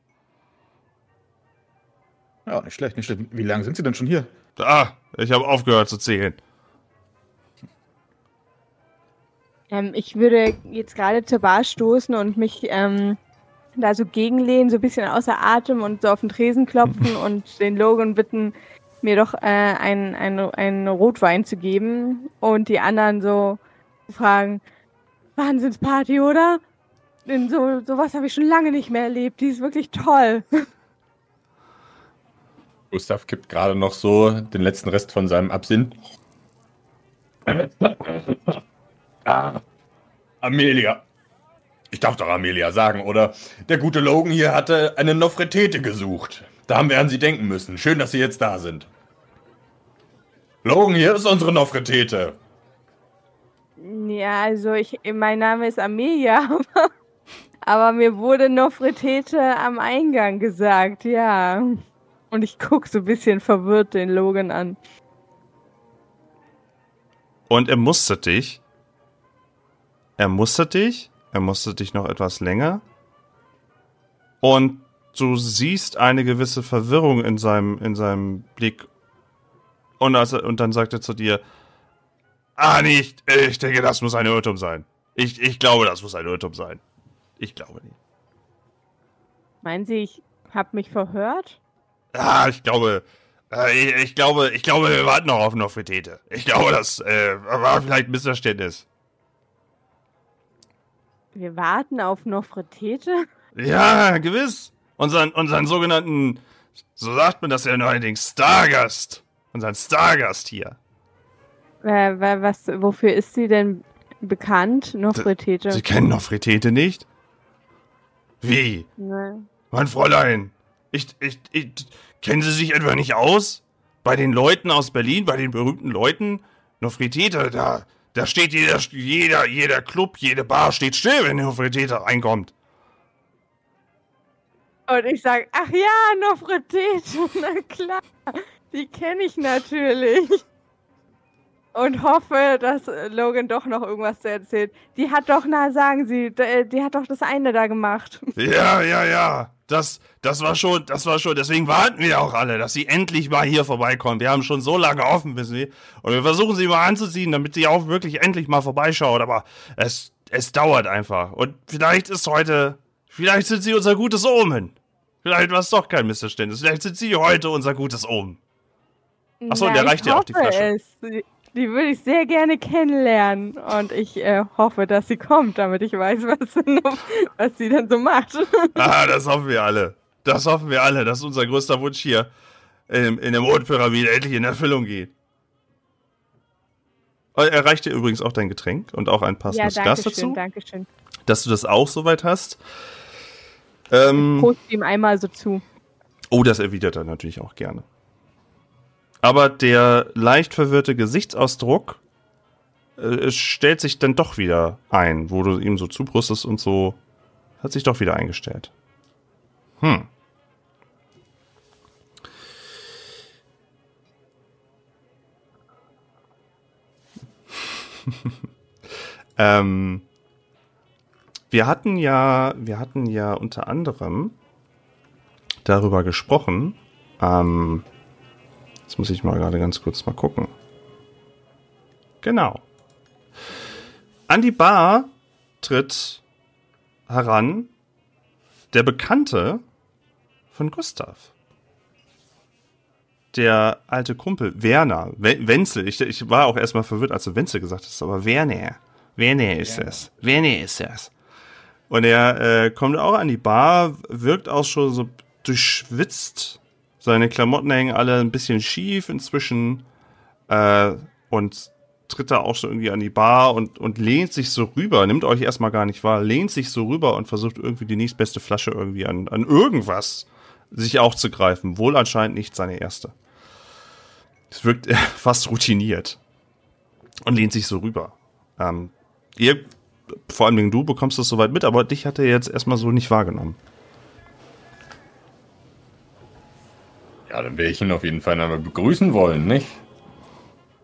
Ja, nicht schlecht, nicht schlecht. Wie lange sind Sie denn schon hier? Ah, ich habe aufgehört zu zählen. Ähm, ich würde jetzt gerade zur Bar stoßen und mich ähm, da so gegenlehnen, so ein bisschen außer Atem und so auf den Tresen klopfen und den Logan bitten, mir doch äh, einen ein Rotwein zu geben und die anderen so fragen, Wahnsinnsparty, oder? Denn so sowas habe ich schon lange nicht mehr erlebt. Die ist wirklich toll. Gustav kippt gerade noch so den letzten Rest von seinem Absinth. Ah, Amelia. Ich darf doch Amelia sagen, oder? Der gute Logan hier hatte eine Nofretete gesucht. Da haben wir an Sie denken müssen. Schön, dass Sie jetzt da sind. Logan, hier ist unsere Nofretete. Ja, also ich, mein Name ist Amelia, aber, aber mir wurde Nofretete am Eingang gesagt, ja. Und ich gucke so ein bisschen verwirrt den Logan an. Und er mustert dich. Er mustert dich. Er mustert dich noch etwas länger. Und du siehst eine gewisse Verwirrung in seinem, in seinem Blick. Und, als er, und dann sagt er zu dir, ah, nicht, ich denke, das muss ein Irrtum sein. Ich, ich glaube, das muss ein Irrtum sein. Ich glaube nicht. Meinen Sie, ich habe mich verhört? Ah, ich glaube, äh, ich, ich glaube, ich glaube, wir warten noch auf Nofretete. Ich glaube, das äh, war vielleicht ein Missverständnis. Wir warten auf Nofretete? Ja, gewiss. Unseren, unseren sogenannten, so sagt man das ja neuerdings, Stargast. Unseren Stargast hier. Äh, wa- was, wofür ist sie denn bekannt, Nofretete? Sie kennen Nofretete nicht? Wie? Ne. Mein Fräulein, ich, ich, ich, kennen Sie sich etwa nicht aus? Bei den Leuten aus Berlin, bei den berühmten Leuten? Nofretete, da, da steht jeder, jeder, jeder Club, jede Bar steht still, wenn Nofretete reinkommt. Und ich sage, ach ja, Nofretete, na klar, die kenne ich natürlich. Und hoffe, dass äh, Logan doch noch irgendwas zu erzählen. Die hat doch, na sagen Sie, äh, die hat doch das eine da gemacht. Ja, ja, ja. Das, das war schon, das war schon. Deswegen warten wir auch alle, dass sie endlich mal hier vorbeikommt. Wir haben schon so lange offen, wissen Sie. Und wir versuchen sie mal anzuziehen, damit sie auch wirklich endlich mal vorbeischaut. Aber es, es dauert einfach. Und vielleicht ist heute, vielleicht sind sie unser gutes Omen. Vielleicht war es doch kein Missverständnis. Vielleicht sind sie heute unser gutes Omen. Ach so, und der ich reicht dir auch die Flasche. Es. Die- würde ich sehr gerne kennenlernen. Und ich äh, hoffe, dass sie kommt, damit ich weiß, was, was sie denn so macht. Ah, das hoffen wir alle. Das hoffen wir alle, dass unser größter Wunsch hier in, in der Mondpyramide endlich in Erfüllung geht. Und Er reicht dir übrigens auch dein Getränk und auch ein ja, passendes danke Glas dazu, danke schön. dass du das auch soweit hast. Ähm, Prost ihm einmal so zu. oh, das erwidert er natürlich auch gerne. Aber der leicht verwirrte Gesichtsausdruck äh, stellt sich dann doch wieder ein, wo du ihm so zubrüstest und so, hat sich doch wieder eingestellt. Hm. ähm, wir hatten ja, wir hatten ja unter anderem darüber gesprochen. Ähm, jetzt muss ich mal gerade ganz kurz mal gucken. Genau. An die Bar tritt heran der Bekannte von Gustav. Der alte Kumpel, Werner, We- Wenzel. Ich, ich war auch erstmal verwirrt, als du Wenzel gesagt hast, aber Werner. Werner ist es. Werner ist es. Und er äh, kommt auch an die Bar, wirkt auch schon so durchschwitzt. Seine Klamotten hängen alle ein bisschen schief inzwischen. Äh, und tritt da auch schon irgendwie an die Bar und, und lehnt sich so rüber, nimmt euch erstmal gar nicht wahr, lehnt sich so rüber und versucht irgendwie die nächstbeste Flasche irgendwie an, an irgendwas sich auch zu greifen. Wohl anscheinend nicht seine erste. Es wirkt fast routiniert. Und lehnt sich so rüber. Ähm, ihr, vor allem du, bekommst das soweit mit, aber dich hat er jetzt erstmal so nicht wahrgenommen. Ja, dann werde ich ihn auf jeden Fall einmal begrüßen wollen, nicht?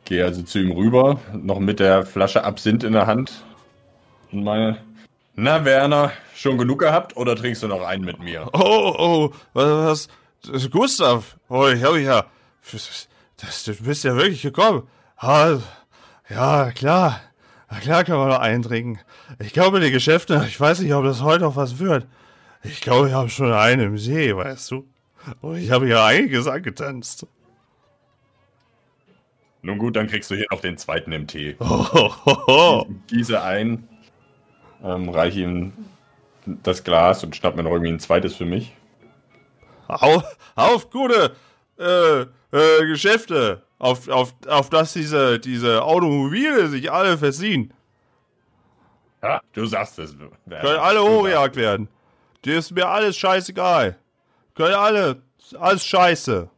Gehe also zu ihm rüber, noch mit der Flasche Absinth in der Hand. Und meine, na Werner, schon genug gehabt oder trinkst du noch einen mit mir? Oh, oh, was, was, Gustav, oh, hab ja, das, du bist ja wirklich gekommen. Ja, klar, na klar kann man noch eintrinken. Ich glaube, die Geschäfte, ich weiß nicht, ob das heute noch was wird. Ich glaube, ich habe schon einen im See, weißt du. Und ich habe ja einiges angetanzt. Nun gut, dann kriegst du hier noch den zweiten im Tee. Oh, ho, ho. Gieße ein, ähm, reiche ihm das Glas und schnapp mir noch irgendwie ein zweites für mich. Auf, auf gute äh, äh, Geschäfte, auf, auf, auf das diese, diese Automobile sich alle verziehen. Ja, du sagst es. Können alle hochgejagt werden. Dir ist mir alles scheißegal. Können alle, alles scheiße.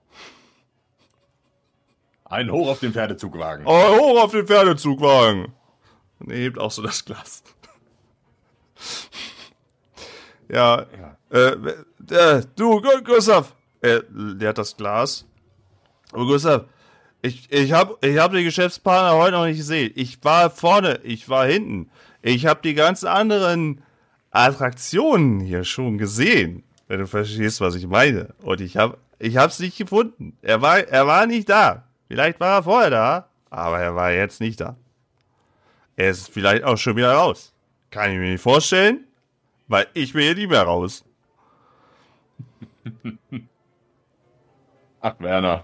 Ein Hoch auf den Pferdezugwagen. Oh, hoch auf den Pferdezugwagen. Und er hebt auch so das Glas. ja, Äh, äh, du, Gu- Gustav. Er leert das Glas. Oh, Gustav, ich, ich hab, ich hab den Geschäftspartner heute noch nicht gesehen. Ich war vorne, ich war hinten. Ich hab die ganzen anderen Attraktionen hier schon gesehen. Wenn du verstehst, was ich meine. Und ich hab, ich hab's nicht gefunden. Er war, er war nicht da. Vielleicht war er vorher da, aber er war jetzt nicht da. Er ist vielleicht auch schon wieder raus. Kann ich mir nicht vorstellen, weil ich will hier nicht mehr raus. Ach, Werner.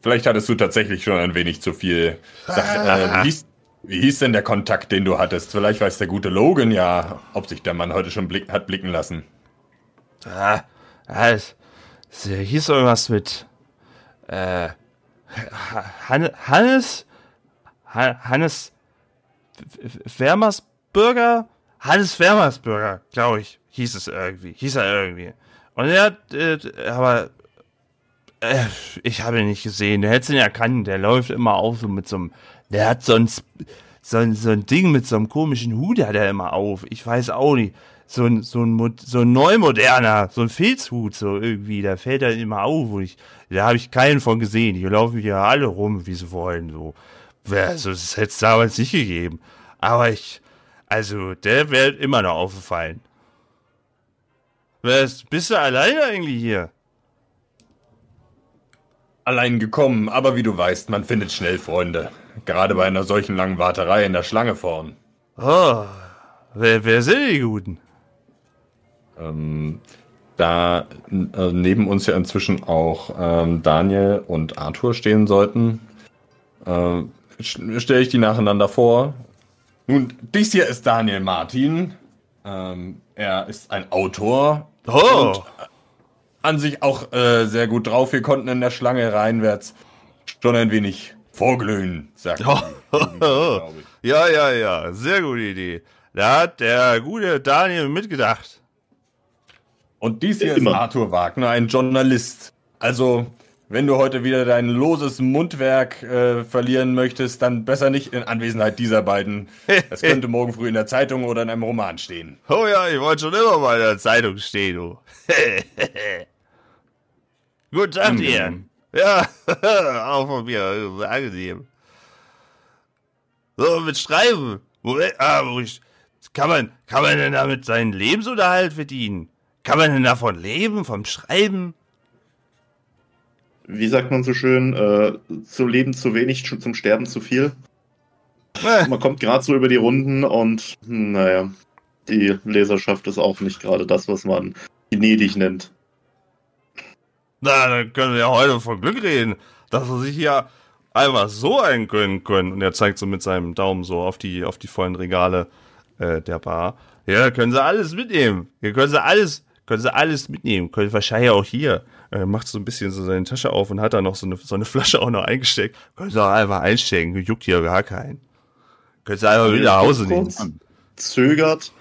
Vielleicht hattest du tatsächlich schon ein wenig zu viel. Sag, äh, wie, hieß, wie hieß denn der Kontakt, den du hattest? Vielleicht weiß der gute Logan ja, ob sich der Mann heute schon blick, hat blicken lassen. Ah, es, hieß irgendwas mit äh, Ha- Han, Hannes Ha- Hannes Wermersbürger Hannes Wermersbürger, glaube ich, hieß es irgendwie, hieß er irgendwie. Und er hat, äh, aber äh, ich habe ihn nicht gesehen. Der hätte ihn erkannt. Der läuft immer auf so mit so einem, der hat so ein, Sp- so ein, so ein Ding mit so einem komischen Hut hat er immer auf. Ich weiß auch nicht. So ein, so ein, so ein neumoderner, so ein Filzhut, so irgendwie, da fällt er immer auf. Und ich, da habe ich keinen von gesehen. Hier laufen ja alle rum, wie sie wollen, so. Also, das hätte es damals nicht gegeben. Aber ich, also, der wäre immer noch aufgefallen. Wer ist, bist du alleine eigentlich hier? Allein gekommen, aber wie du weißt, man findet schnell Freunde. Gerade bei einer solchen langen Warterei in der Schlange vorn. Oh, wer, wer sind die Guten? Ähm, da äh, neben uns ja inzwischen auch ähm, Daniel und Arthur stehen sollten, äh, stelle ich die nacheinander vor. Nun, dies hier ist Daniel Martin. Ähm, er ist ein Autor. Oh, Und an sich auch äh, sehr gut drauf. Wir konnten in der Schlange reinwärts schon ein wenig vorglühen, sagt Oh, die ja, ja, ja, sehr gute Idee. Da hat der gute Daniel mitgedacht. Und dies hier Immer. ist Arthur Wagner, ein Journalist. Also, wenn du heute wieder dein loses Mundwerk äh, verlieren möchtest, dann besser nicht in Anwesenheit dieser beiden. Das könnte morgen früh in der Zeitung oder in einem Roman stehen. Oh ja, ich wollte schon immer mal in der Zeitung stehen, du. Guten Tag dir. Angenehm. Ja, auch von mir, sehr angenehm. So, mit Schreiben. Moment, ah, wo ich, kann man, kann man denn damit seinen Lebensunterhalt verdienen? Kann man denn davon leben, vom Schreiben? Wie sagt man so schön, äh, zum Leben zu wenig, zum Sterben zu viel. Äh, Man kommt gerade so über die Runden und, hm, naja, die Leserschaft ist auch nicht gerade das, was man gnädig nennt. Na, dann können wir ja heute von Glück reden, dass wir sich hier einfach so einkünden können. Und er zeigt so mit seinem Daumen so auf die, auf die vollen Regale äh, der Bar. Ja, können sie alles mitnehmen. Hier können sie alles, können sie alles mitnehmen. Können wahrscheinlich auch hier. Er macht so ein bisschen so seine Tasche auf und hat da noch so eine, so eine Flasche auch noch eingesteckt. Können sie auch einfach einstecken. Juckt hier gar keinen. Können sie einfach mit nach Hause nehmen. Zögert,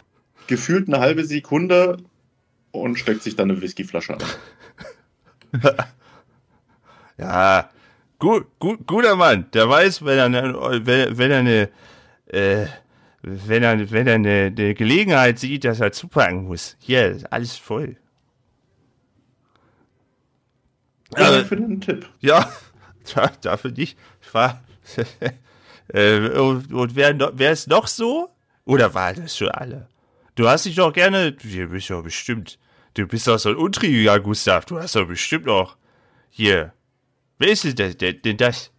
gefühlt eine halbe Sekunde und steckt sich dann eine Whiskyflasche an. Ja, gut, gut, guter Mann. Der weiß, wenn er, wenn, wenn er eine, äh, wenn er, wenn er eine, eine Gelegenheit sieht, dass er zupacken muss. Hier, ist alles voll. Ja, Äh, für den Tipp. ja, da, dafür nicht. Ich war, äh, und, und wer, noch- wer ist noch so? Oder war das schon alle? Du hast dich doch gerne, du bist doch bestimmt, du bist doch so ein Untriebiger, Gustav. Du hast doch bestimmt noch, hier, wer ist denn, das- denn, denn das?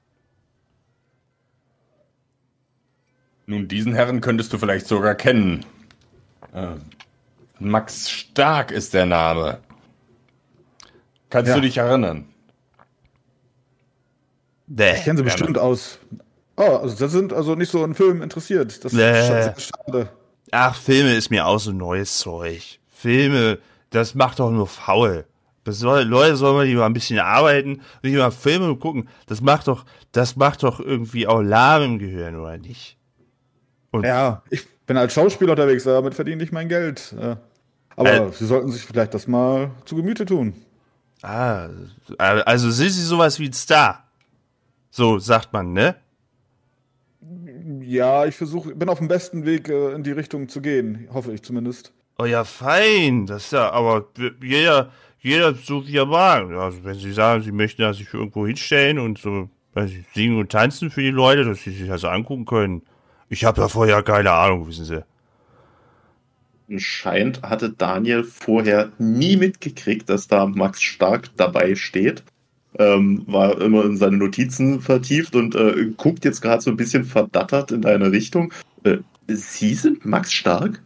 Nun, diesen Herren könntest du vielleicht sogar kennen. Äh, Max Stark ist der Name. Kannst Ja. du dich erinnern? Ich kenne sie bestimmt aus. Oh, also das sind also nicht so an Filmen interessiert. Das Nee. ist schade. Ach, Filme ist mir auch so neues Zeug. Filme, das macht doch nur faul. Das soll, Leute sollen mal lieber ein bisschen arbeiten und nicht mal Filme gucken. Das macht doch, das macht doch irgendwie auch Lahm im Gehirn, oder nicht? Ja, ich bin als Schauspieler unterwegs, damit verdiene ich mein Geld. äh. Aber Äh. Sie sollten sich vielleicht das mal zu Gemüte tun. Ah, also sind sie sowas wie ein Star? So sagt man, ne? Ja, ich versuche, bin auf dem besten Weg äh, in die Richtung zu gehen, hoffe ich zumindest. Oh ja, fein. Das ist ja, aber jeder, jeder sucht ja mal. Also wenn Sie sagen, Sie möchten ja sich irgendwo hinstellen und so weiß ich, singen und tanzen für die Leute, dass sie sich das angucken können. Ich habe ja vorher keine Ahnung, wissen Sie. Scheint hatte Daniel vorher nie mitgekriegt, dass da Max Stark dabei steht. Ähm, war immer in seine Notizen vertieft und äh, guckt jetzt gerade so ein bisschen verdattert in deine Richtung. Äh, Sie sind Max Stark?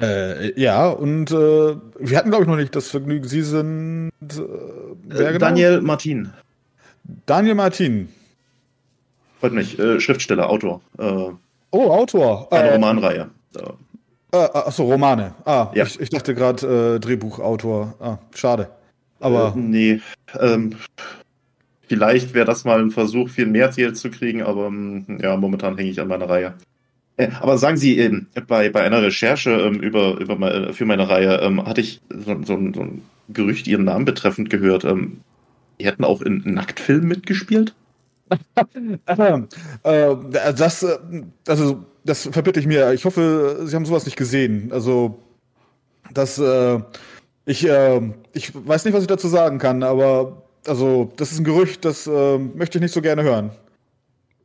Äh, ja, und äh, wir hatten, glaube ich, noch nicht das Vergnügen. Sie sind. Äh, wer genau? Daniel Martin. Daniel Martin. Freut mich. Äh, Schriftsteller, Autor. Oh, Autor. Eine Romanreihe. Äh, achso, Romane. Ah, ja. ich, ich dachte gerade Drehbuchautor. Ah, schade. Aber. nee. Ähm, vielleicht wäre das mal ein Versuch, viel mehr Ziel zu kriegen, aber ähm, ja, momentan hänge ich an meiner Reihe. Äh, aber sagen Sie, ähm, bei, bei einer Recherche ähm, über, über meine, für meine Reihe ähm, hatte ich so, so, so, ein Gerücht Ihren Namen betreffend gehört. Ähm, die hätten auch in Nacktfilmen mitgespielt? äh, das, äh, also, das verbitte ich mir. Ich hoffe, Sie haben sowas nicht gesehen. Also, das, äh, ich, äh, ich weiß nicht, was ich dazu sagen kann, aber, also, das ist ein Gerücht, das äh, möchte ich nicht so gerne hören.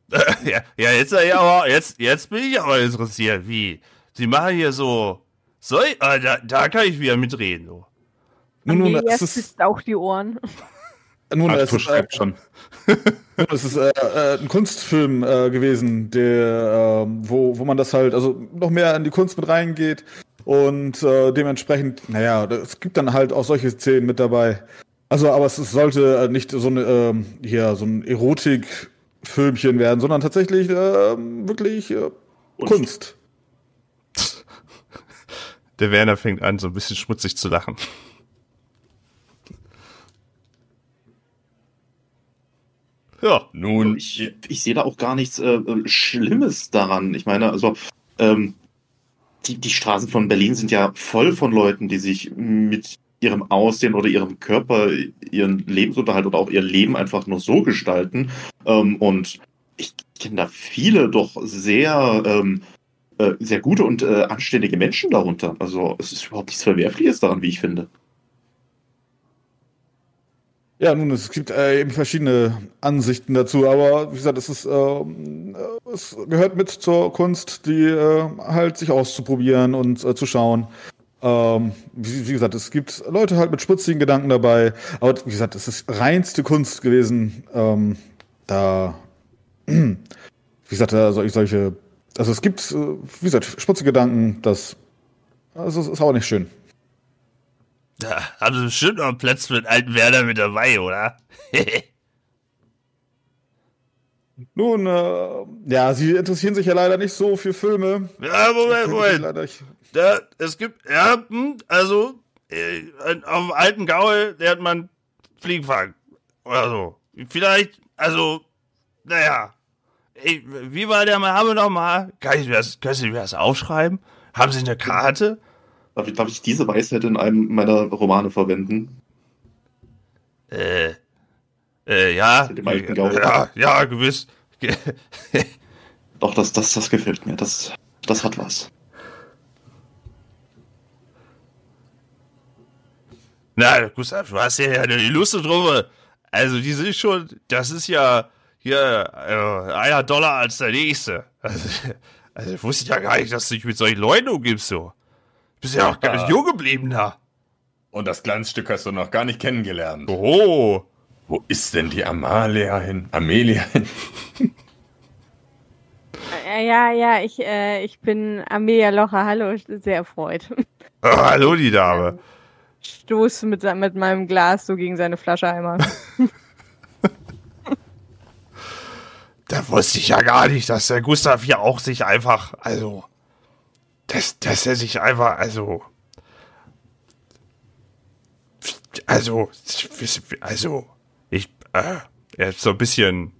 ja, ja, jetzt, ja, aber, jetzt, jetzt bin ich aber interessiert. Wie? Sie machen hier so. So, ah, da, da kann ich wieder mitreden. So. Nun, nun, das ist auch die Ohren. Nun, äh, schreibt äh, schon. Es ist äh, äh, ein Kunstfilm äh, gewesen, der, ähm, wo, wo man das halt, also noch mehr in die Kunst mit reingeht und äh, dementsprechend, naja, es gibt dann halt auch solche Szenen mit dabei. Also, aber es sollte nicht so eine, ähm, hier, so ein Erotik- Filmchen werden, sondern tatsächlich äh, wirklich äh, Kunst. Der Werner fängt an, so ein bisschen schmutzig zu lachen. Ja. Nun, ich, ich sehe da auch gar nichts äh, Schlimmes daran. Ich meine, also ähm, die, die Straßen von Berlin sind ja voll von Leuten, die sich mit ihrem Aussehen oder ihrem Körper ihren Lebensunterhalt oder auch ihr Leben einfach nur so gestalten. Ähm, und ich kenne da viele doch sehr, ähm, äh, sehr gute und äh, anständige Menschen darunter. Also es ist überhaupt nichts Verwerfliches daran, wie ich finde. Ja, nun, es gibt äh, eben verschiedene Ansichten dazu, aber wie gesagt, es ist, äh, es gehört mit zur Kunst, die äh, halt sich auszuprobieren und äh, zu schauen. Ähm, wie, wie, gesagt, es gibt Leute halt mit spritzigen Gedanken dabei, aber wie gesagt, es ist reinste Kunst gewesen. Ähm, da, wie gesagt, da soll ich solche, also es gibt, äh, wie gesagt, spritzige Gedanken, das, also ist auch nicht schön. Da haben sie bestimmt noch einen Platz für den alten Werner mit dabei, oder? Nun, äh, ja, sie interessieren sich ja leider nicht so für Filme. Ja, Moment, Moment. Da, es gibt, ja, hm, also, äh, auf dem alten Gaul lernt man Fliegenfang. Oder so. Vielleicht, also, naja. Ey, wie war der Name nochmal? Kann ich mir das, können Sie mir das aufschreiben? Haben Sie eine Karte? Darf ich, darf ich diese Weisheit in einem meiner Romane verwenden? Äh, äh, ja. Ja, ja, gewiss. Doch, das, das, das gefällt mir. Das, das hat was. Na, Gustav, du hast ja eine illustre Truppe. Also, die sind schon, das ist ja hier äh, einer Dollar als der nächste. Also, also, ich wusste ja gar nicht, dass du dich mit solchen Leuten umgibst, so. Du bist ja auch gar nicht jung geblieben da. Und das Glanzstück hast du noch gar nicht kennengelernt. Oh. Wo ist denn die Amalia hin? Amelia hin? Ja, ja, ich, äh, ich bin Amelia Locher. Hallo, sehr erfreut. Oh, hallo, die Dame stoße mit, mit meinem Glas so gegen seine Flasche einmal. da wusste ich ja gar nicht, dass der Gustav hier auch sich einfach, also, dass, dass er sich einfach, also, also, also, ich, äh, er ist so ein bisschen,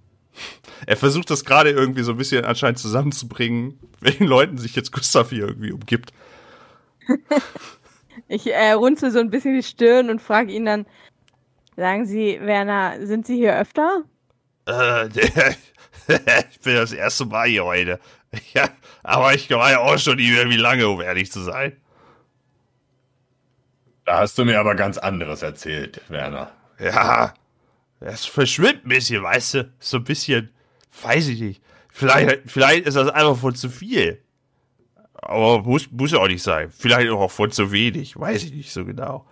er versucht das gerade irgendwie so ein bisschen anscheinend zusammenzubringen, welchen Leuten sich jetzt Gustav hier irgendwie umgibt. Ich äh, runzel so ein bisschen die Stirn und frage ihn dann, sagen Sie, Werner, sind Sie hier öfter? Äh, ich bin das erste Mal hier heute. Ja, aber ich war ja auch schon nie mehr wie lange, um ehrlich zu sein. Da hast du mir aber ganz anderes erzählt, Werner. Ja, es verschwimmt ein bisschen, weißt du? So ein bisschen, weiß ich nicht. Vielleicht, vielleicht ist das einfach von zu viel. Aber muss, muss ja auch nicht sein. Vielleicht auch von zu wenig, weiß ich nicht so genau.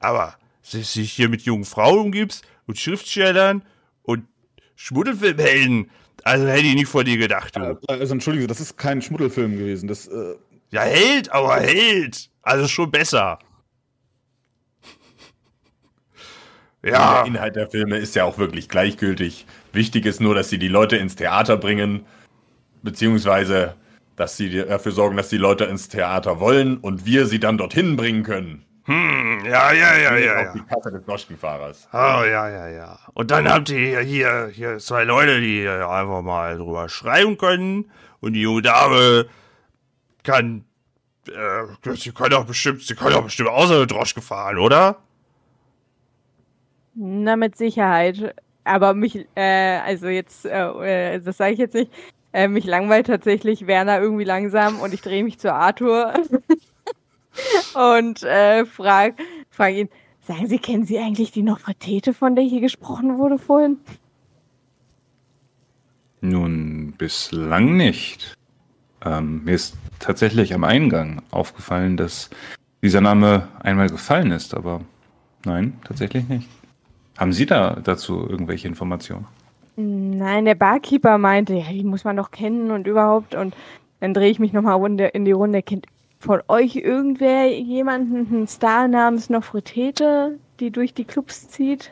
Aber, dass du dich hier mit jungen Frauen umgibst und Schriftstellern und Schmuddelfilmhelden, also hätte ich nicht vor dir gedacht, du. Also entschuldige, das ist kein Schmuddelfilm gewesen. Das, äh, Ja, Held, aber Held. Also schon besser. Ja, Der Inhalt der Filme ist ja auch wirklich gleichgültig. Wichtig ist nur, dass sie die Leute ins Theater bringen, beziehungsweise, dass sie dafür sorgen, dass die Leute ins Theater wollen und wir sie dann dorthin bringen können. Hm, ja, ja, ja, ja, Auf ja. die Kasse des Droschkenfahrers. Oh, ja, ja, ja. Und dann habt ihr hier, hier zwei Leute, die hier einfach mal drüber schreiben können. Und die junge Dame kann, äh, sie kann doch bestimmt, sie kann doch bestimmt außer der Droschke fahren, oder? Na, mit Sicherheit. Aber mich, äh, also jetzt, äh, äh, das sage ich jetzt nicht, äh, mich langweilt tatsächlich Werner irgendwie langsam und ich drehe mich zu Arthur und äh, frage frag ihn, sagen Sie, kennen Sie eigentlich die Nofretete, von der hier gesprochen wurde vorhin? Nun, bislang nicht. Ähm, mir ist tatsächlich am Eingang aufgefallen, dass dieser Name einmal gefallen ist, aber nein, tatsächlich nicht. Haben Sie da dazu irgendwelche Informationen? Nein, der Barkeeper meinte, ja, die muss man doch kennen und überhaupt. Und dann drehe ich mich nochmal in die Runde. Kennt von euch irgendwer jemanden, einen Star namens Nofretete, die durch die Clubs zieht?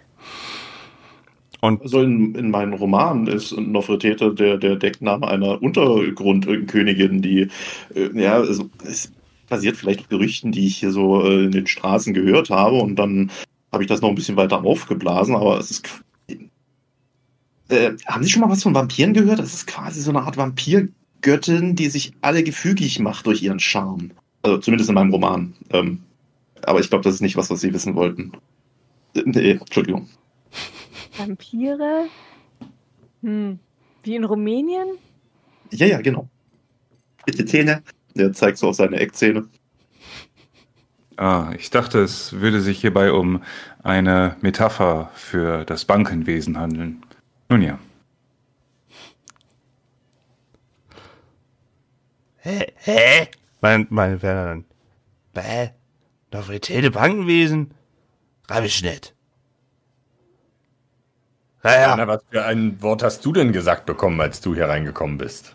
Und Also in, in meinen Romanen ist Nofretete der, der Deckname einer Untergrundkönigin, die, äh, ja, also, es basiert vielleicht auf Gerüchten, die ich hier so äh, in den Straßen gehört habe und dann habe ich das noch ein bisschen weiter aufgeblasen, aber es ist. Äh, haben Sie schon mal was von Vampiren gehört? Das ist quasi so eine Art Vampirgöttin, die sich alle gefügig macht durch ihren Charme. Also zumindest in meinem Roman. Ähm, aber ich glaube, das ist nicht was, was Sie wissen wollten. Äh, nee, Entschuldigung. Vampire? Hm. Wie in Rumänien? Ja, ja, genau. Bitte Zähne. Der zeigt so auf seine Eckzähne. Ah, ich dachte, es würde sich hierbei um eine Metapher für das Bankenwesen handeln. Nun ja. Hä? Hä? Mein, mein Werner dann. Bäh? Nofretete Bankenwesen? Hab ich nicht. Naja, Werner, was für ein Wort hast du denn gesagt bekommen, als du hier reingekommen bist?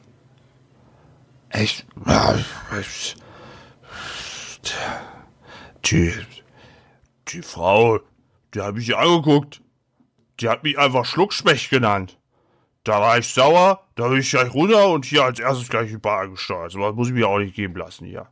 echt. Ja, ich, die, die Frau, die hat mich angeguckt. Die hat mich einfach Schluckspecht genannt. Da war ich sauer, da bin ich gleich runter und hier als erstes gleich die Bar gesteuert. So was muss ich mir auch nicht geben lassen hier.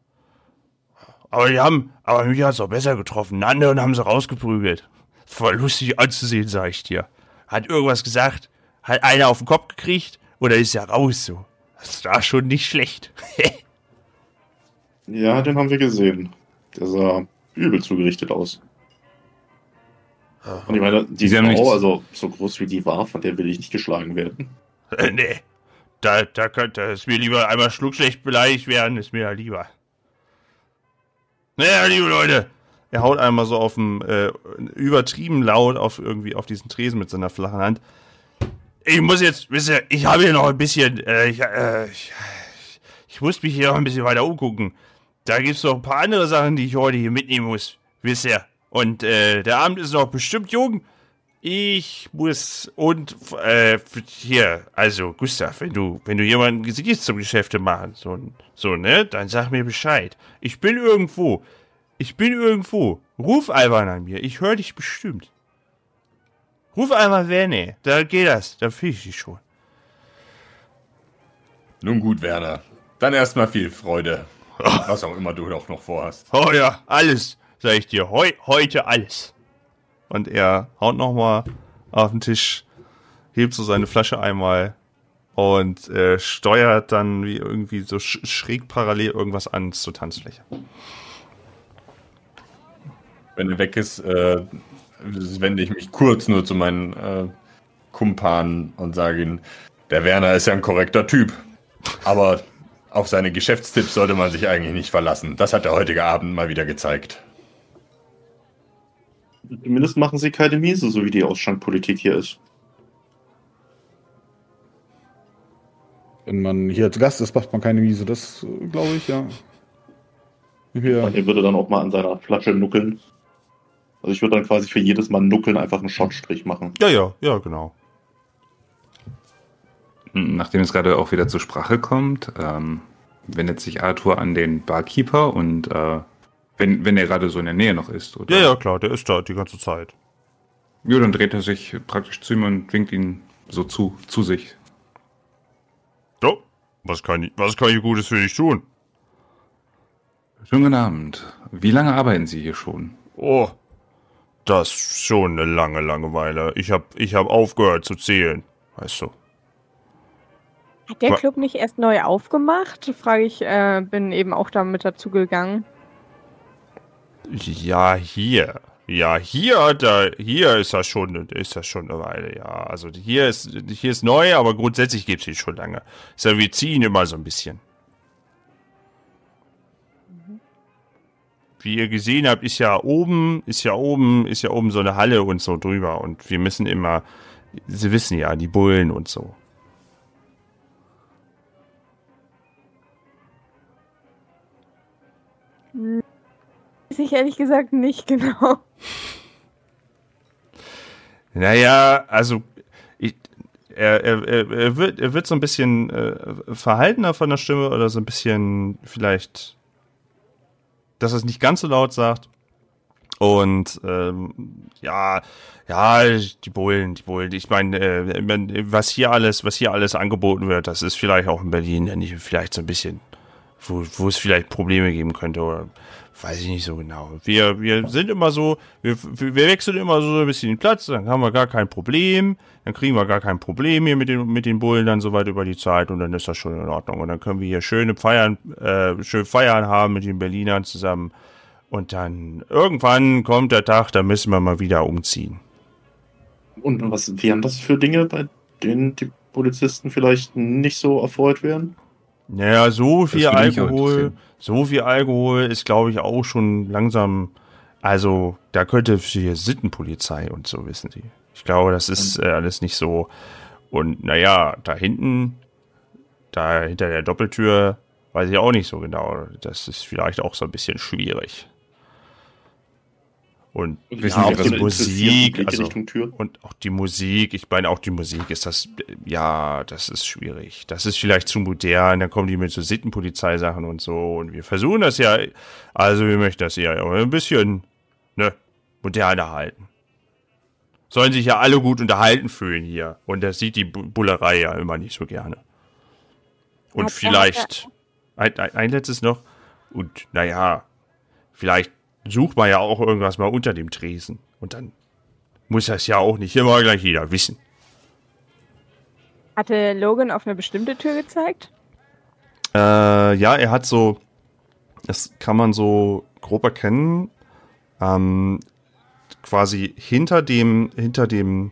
Aber die haben, aber mich hat's auch besser getroffen. Einen anderen haben sie rausgeprügelt. Voll lustig anzusehen, sag ich dir. Hat irgendwas gesagt, hat einer auf den Kopf gekriegt oder ist ja raus so. Das war schon nicht schlecht. Ja, den haben wir gesehen. Der sah übel zugerichtet aus. Und ich meine, die Sie haben nichts- Frau, also so groß wie die war, von der will ich nicht geschlagen werden. Äh, nee. Da, da könnte es mir lieber einmal schluckschlecht beleidigt werden, ist mir ja lieber. Naja, liebe Leute. Er haut einmal so auf dem, äh, übertrieben laut auf irgendwie auf diesen Tresen mit seiner flachen Hand. Ich muss jetzt, wisst ihr, ich habe hier noch ein bisschen, äh, ich, äh, ich, ich muss mich hier noch ein bisschen weiter umgucken. Da gibt's noch ein paar andere Sachen, die ich heute hier mitnehmen muss, wisst ihr. Und äh, der Abend ist noch bestimmt jung. Ich muss und äh, hier, also Gustav, wenn du, wenn du jemanden siehst zum Geschäfte machen, so, so, ne, dann sag mir Bescheid. Ich bin irgendwo. Ich bin irgendwo. Ruf einfach an mir. Ich höre dich bestimmt. Ruf einmal Werner. Da geht das. Da finde ich dich schon. Nun gut, Werner. Dann erstmal viel Freude. Was auch immer du auch noch vorhast. Oh ja, alles, sag ich dir. Heu, heute alles. Und er haut nochmal auf den Tisch, hebt so seine Flasche einmal und äh, steuert dann wie irgendwie so sch schräg parallel irgendwas an zur Tanzfläche. Wenn er weg ist, äh, wende ich mich kurz nur zu meinen äh, Kumpan und sage ihm, der Werner ist ja ein korrekter Typ. Aber auf seine Geschäftstipps sollte man sich eigentlich nicht verlassen. Das hat der heutige Abend mal wieder gezeigt. Zumindest machen sie keine Miese, so wie die Ausschankpolitik hier ist. Wenn man hier zu Gast ist, macht man keine Miese. Das äh, glaube ich, ja. Hier. Und er würde dann auch mal an seiner Flasche nuckeln. Also ich würde dann quasi für jedes Mal nuckeln einfach einen Shotstrich machen. Ja, ja, ja, genau. Nachdem es gerade auch wieder zur Sprache kommt, ähm, wendet sich Arthur an den Barkeeper und äh, wenn, wenn er gerade so in der Nähe noch ist, oder? Ja, ja, klar, der ist da die ganze Zeit. Ja, dann dreht er sich praktisch zu ihm und winkt ihn so zu, zu sich. So, was kann ich, was kann ich Gutes für dich tun? Schönen guten Abend. Wie lange arbeiten Sie hier schon? Oh, das ist schon eine lange Langeweile. Ich hab, ich hab aufgehört zu zählen, weißt du. Hat der Club nicht erst neu aufgemacht? Frage ich, äh, bin eben auch da mit dazu gegangen. Ja, hier. Ja, hier hat er, hier ist das schon, ist das schon eine Weile, ja. Also hier ist, hier ist neu, aber grundsätzlich gibt's ihn schon lange. Ist ja, wir ziehen immer so ein bisschen. Wie ihr gesehen habt, ist ja oben, ist ja oben, ist ja oben so eine Halle und so drüber und wir müssen immer, Sie wissen ja, die Bullen und so. Weiß ich ehrlich gesagt nicht genau. Naja, also ich, er, er, er, wird, er wird so ein bisschen äh, verhaltener von der Stimme oder so ein bisschen vielleicht, dass er es nicht ganz so laut sagt. Und ähm, ja, ja, die Bullen, die Bullen. Ich meine, äh, was hier alles, was hier alles angeboten wird, das ist vielleicht auch in Berlin ja nicht vielleicht so ein bisschen, wo, wo es vielleicht Probleme geben könnte oder weiß ich nicht so genau. Wir, wir sind immer so, wir, wir wechseln immer so ein bisschen den Platz, dann haben wir gar kein Problem, dann kriegen wir gar kein Problem hier mit den, mit den Bullen dann so weit über die Zeit und dann ist das schon in Ordnung. Und dann können wir hier schöne Feiern, äh, schön Feiern haben mit den Berlinern zusammen. Und dann irgendwann kommt der Tag, da müssen wir mal wieder umziehen. Und was wären das für Dinge, bei denen die Polizisten vielleicht nicht so erfreut wären? Naja, so viel Alkohol, so viel Alkohol ist, glaube ich, auch schon langsam. Also, da könnte hier Sittenpolizei und so, wissen Sie. Ich glaube, das ist äh, alles nicht so. Und naja, da hinten, da hinter der Doppeltür, weiß ich auch nicht so genau. Das ist vielleicht auch so ein bisschen schwierig. Und Wissen ja, Sie, auch die Musik, also Richtung Tür. und auch die Musik, ich meine, auch die Musik ist das, ja, das ist schwierig. Das ist vielleicht zu modern, dann kommen die mit so Sittenpolizeisachen und so. Und wir versuchen das ja, also wir möchten das ja ein bisschen, ne, moderner halten. Sollen sich ja alle gut unterhalten fühlen hier. Und das sieht die Bu- Bullerei ja immer nicht so gerne. Und vielleicht, ein, ein, ein letztes noch, und naja, vielleicht sucht man ja auch irgendwas mal unter dem Tresen. Und dann muss das ja auch nicht immer gleich jeder wissen. Hatte Logan auf eine bestimmte Tür gezeigt? Äh, ja, er hat so, das kann man so grob erkennen, ähm, quasi hinter dem, hinter dem,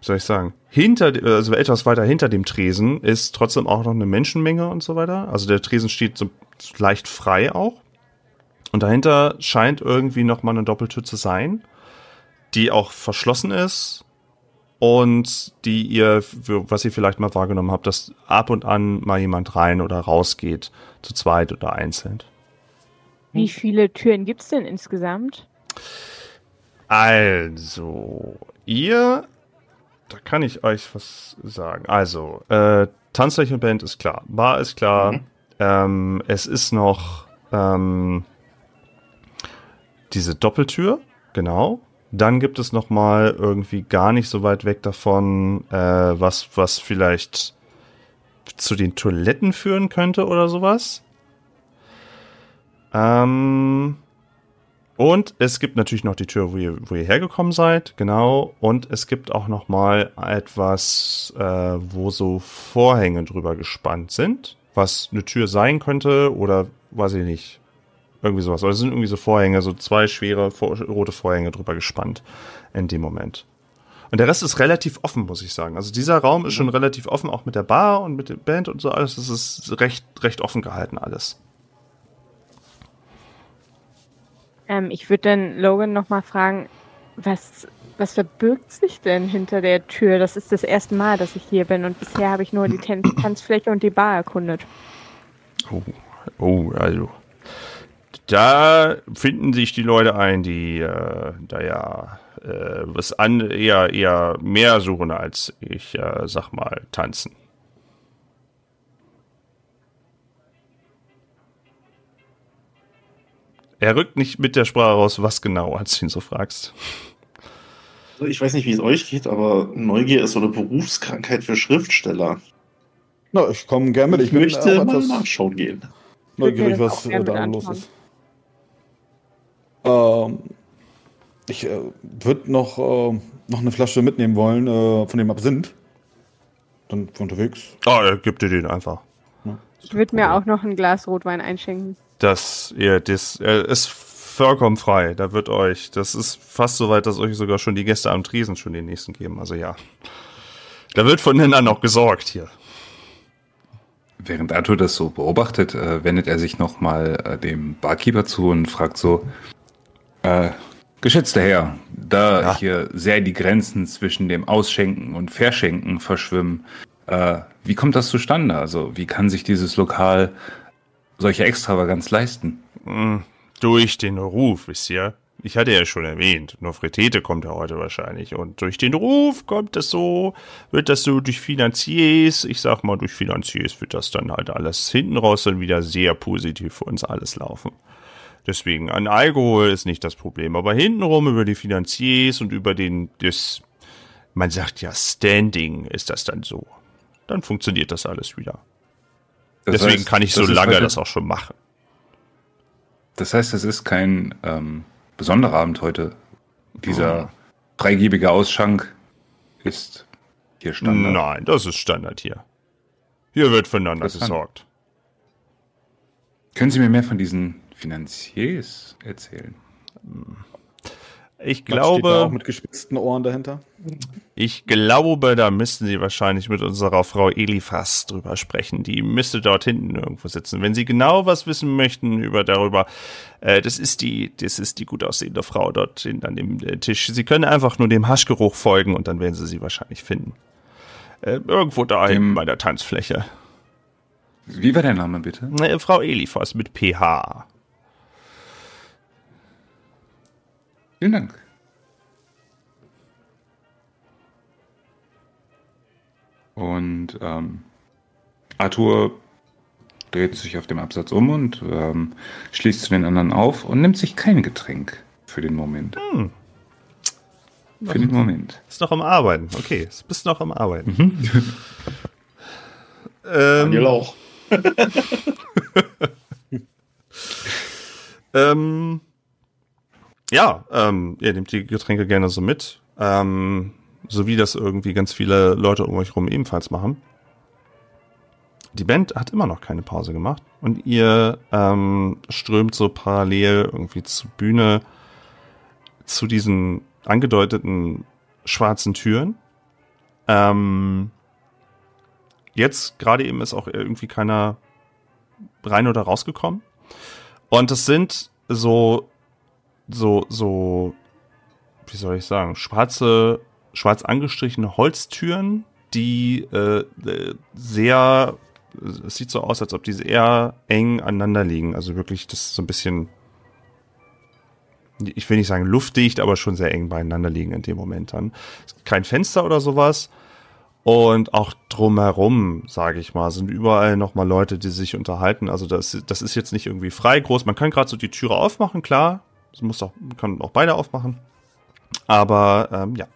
wie soll ich sagen, hinter, also etwas weiter hinter dem Tresen ist trotzdem auch noch eine Menschenmenge und so weiter. Also der Tresen steht so leicht frei auch. Und dahinter scheint irgendwie noch mal eine Doppeltür zu sein, die auch verschlossen ist und die ihr, für- was ihr vielleicht mal wahrgenommen habt, dass ab und an mal jemand rein oder raus geht, zu zweit oder einzeln. Wie viele Türen gibt es denn insgesamt? Also, ihr, da kann ich euch was sagen. Also, äh, Tanzflächenband ist klar, Bar ist klar, Mhm. ähm, es ist noch ähm, diese Doppeltür, genau. Dann gibt es noch mal irgendwie gar nicht so weit weg davon, äh, was, was vielleicht zu den Toiletten führen könnte oder sowas. Ähm, und es gibt natürlich noch die Tür, wo ihr, wo ihr hergekommen seid, genau. Und es gibt auch noch mal etwas, äh, wo so Vorhänge drüber gespannt sind, was eine Tür sein könnte oder weiß ich nicht. Irgendwie sowas. Oder es sind irgendwie so Vorhänge, so zwei schwere vor rote Vorhänge drüber gespannt in dem Moment. Und der Rest ist relativ offen, muss ich sagen. Also dieser Raum ist schon relativ offen, auch mit der Bar und mit der Band und so alles. Das ist recht, recht offen gehalten alles. Ähm, ich würde dann Logan nochmal fragen, was, was verbirgt sich denn hinter der Tür? Das ist das erste Mal, dass ich hier bin und bisher habe ich nur die Tan Tanzfläche und die Bar erkundet. Oh, oh, also. Da finden sich die Leute ein, die äh, da ja äh, was an eher eher mehr suchen als ich äh, sag mal tanzen. Er rückt nicht mit der Sprache raus, was genau, als du ihn so fragst. Also ich weiß nicht, wie es euch geht, aber Neugier ist so eine Berufskrankheit für Schriftsteller. Na, ich komme gerne mit. Ich, Ich möchte mal etwas nachschauen gehen. neugierig, was äh, da los ist. Ähm, ich äh, würde noch, äh, noch eine Flasche mitnehmen wollen äh, von dem Absinth. Dann für unterwegs. Oh, er gibt dir den einfach. Ich würde mir auch noch ein Glas Rotwein einschenken. Das, ihr, das äh, ist vollkommen frei. Da wird euch, das ist fast so weit, dass euch sogar schon die Gäste am Tresen schon den nächsten geben. Also ja. Da wird voneinander noch gesorgt hier. Während Arthur das so beobachtet, äh, wendet er sich nochmal äh, dem Barkeeper zu und fragt so, äh, geschätzter Herr, da Ja. hier sehr die Grenzen zwischen dem Ausschenken und Verschenken verschwimmen, äh, wie kommt das zustande? Also wie kann sich dieses Lokal solche Extravaganz leisten? Mm, Durch den Ruf, wisst ihr? Ich hatte ja schon erwähnt, Nofretete kommt ja heute wahrscheinlich. Und durch den Ruf kommt das so, wird das so durch Finanziers, ich sag mal, durch Finanziers wird das dann halt alles hinten raus dann wieder sehr positiv für uns alles laufen. Deswegen, an Alkohol ist nicht das Problem, aber hintenrum über die Finanziers und über den, das, man sagt ja Standing ist das dann so. Dann funktioniert das alles wieder. Das Deswegen heißt, kann ich so lange heute- das auch schon machen. Das heißt, es ist kein ähm, besonderer Abend heute. Dieser freigebige Ausschank ist hier Standard. Nein, das ist Standard hier. Hier wird Interessant. gesorgt. Können Sie mir mehr von diesen Finanziers erzählen? Ich steht da auch glaube, mit gespitzten Ohren dahinter. ich glaube, da müssten Sie wahrscheinlich mit unserer Frau Eliphas drüber sprechen. Die müsste dort hinten irgendwo sitzen. Wenn Sie genau was wissen möchten über darüber, äh, das ist die, das ist die gut aussehende Frau dort hinten an dem äh, Tisch. Sie können einfach nur dem Haschgeruch folgen und dann werden Sie sie wahrscheinlich finden. Äh, irgendwo da hinten Dem- bei der Tanzfläche. Wie war der Name bitte? Äh, Frau Eliphas mit PH. Vielen Dank. Und ähm, Arthur dreht sich auf dem Absatz um und ähm, schließt zu den anderen auf und nimmt sich kein Getränk für den Moment. Für den Moment. Ist noch am Arbeiten. Okay, bist noch am Arbeiten. Mhm. ähm, Daniel auch. Ähm, ja, ähm, ihr nehmt die Getränke gerne so mit. Ähm, so wie das irgendwie ganz viele Leute um euch rum ebenfalls machen. Die Band hat immer noch keine Pause gemacht und ihr ähm, strömt so parallel irgendwie zur Bühne zu diesen angedeuteten schwarzen Türen. Ähm, jetzt gerade eben ist auch irgendwie keiner rein oder rausgekommen. Und es sind so, so, so, wie soll ich sagen, schwarze, schwarz angestrichene Holztüren, die äh, äh, sehr, es sieht so aus, als ob die sehr eng aneinander liegen. Also wirklich, das ist so ein bisschen, ich will nicht sagen luftdicht, aber schon sehr eng beieinander liegen in dem Moment dann. Kein Fenster oder sowas. Und auch drumherum, sage ich mal, sind überall nochmal Leute, die sich unterhalten. Also das, das ist jetzt nicht irgendwie frei groß. Man kann gerade so die Türe aufmachen, klar. Das muss auch, kann auch beide aufmachen. Aber ähm, ja.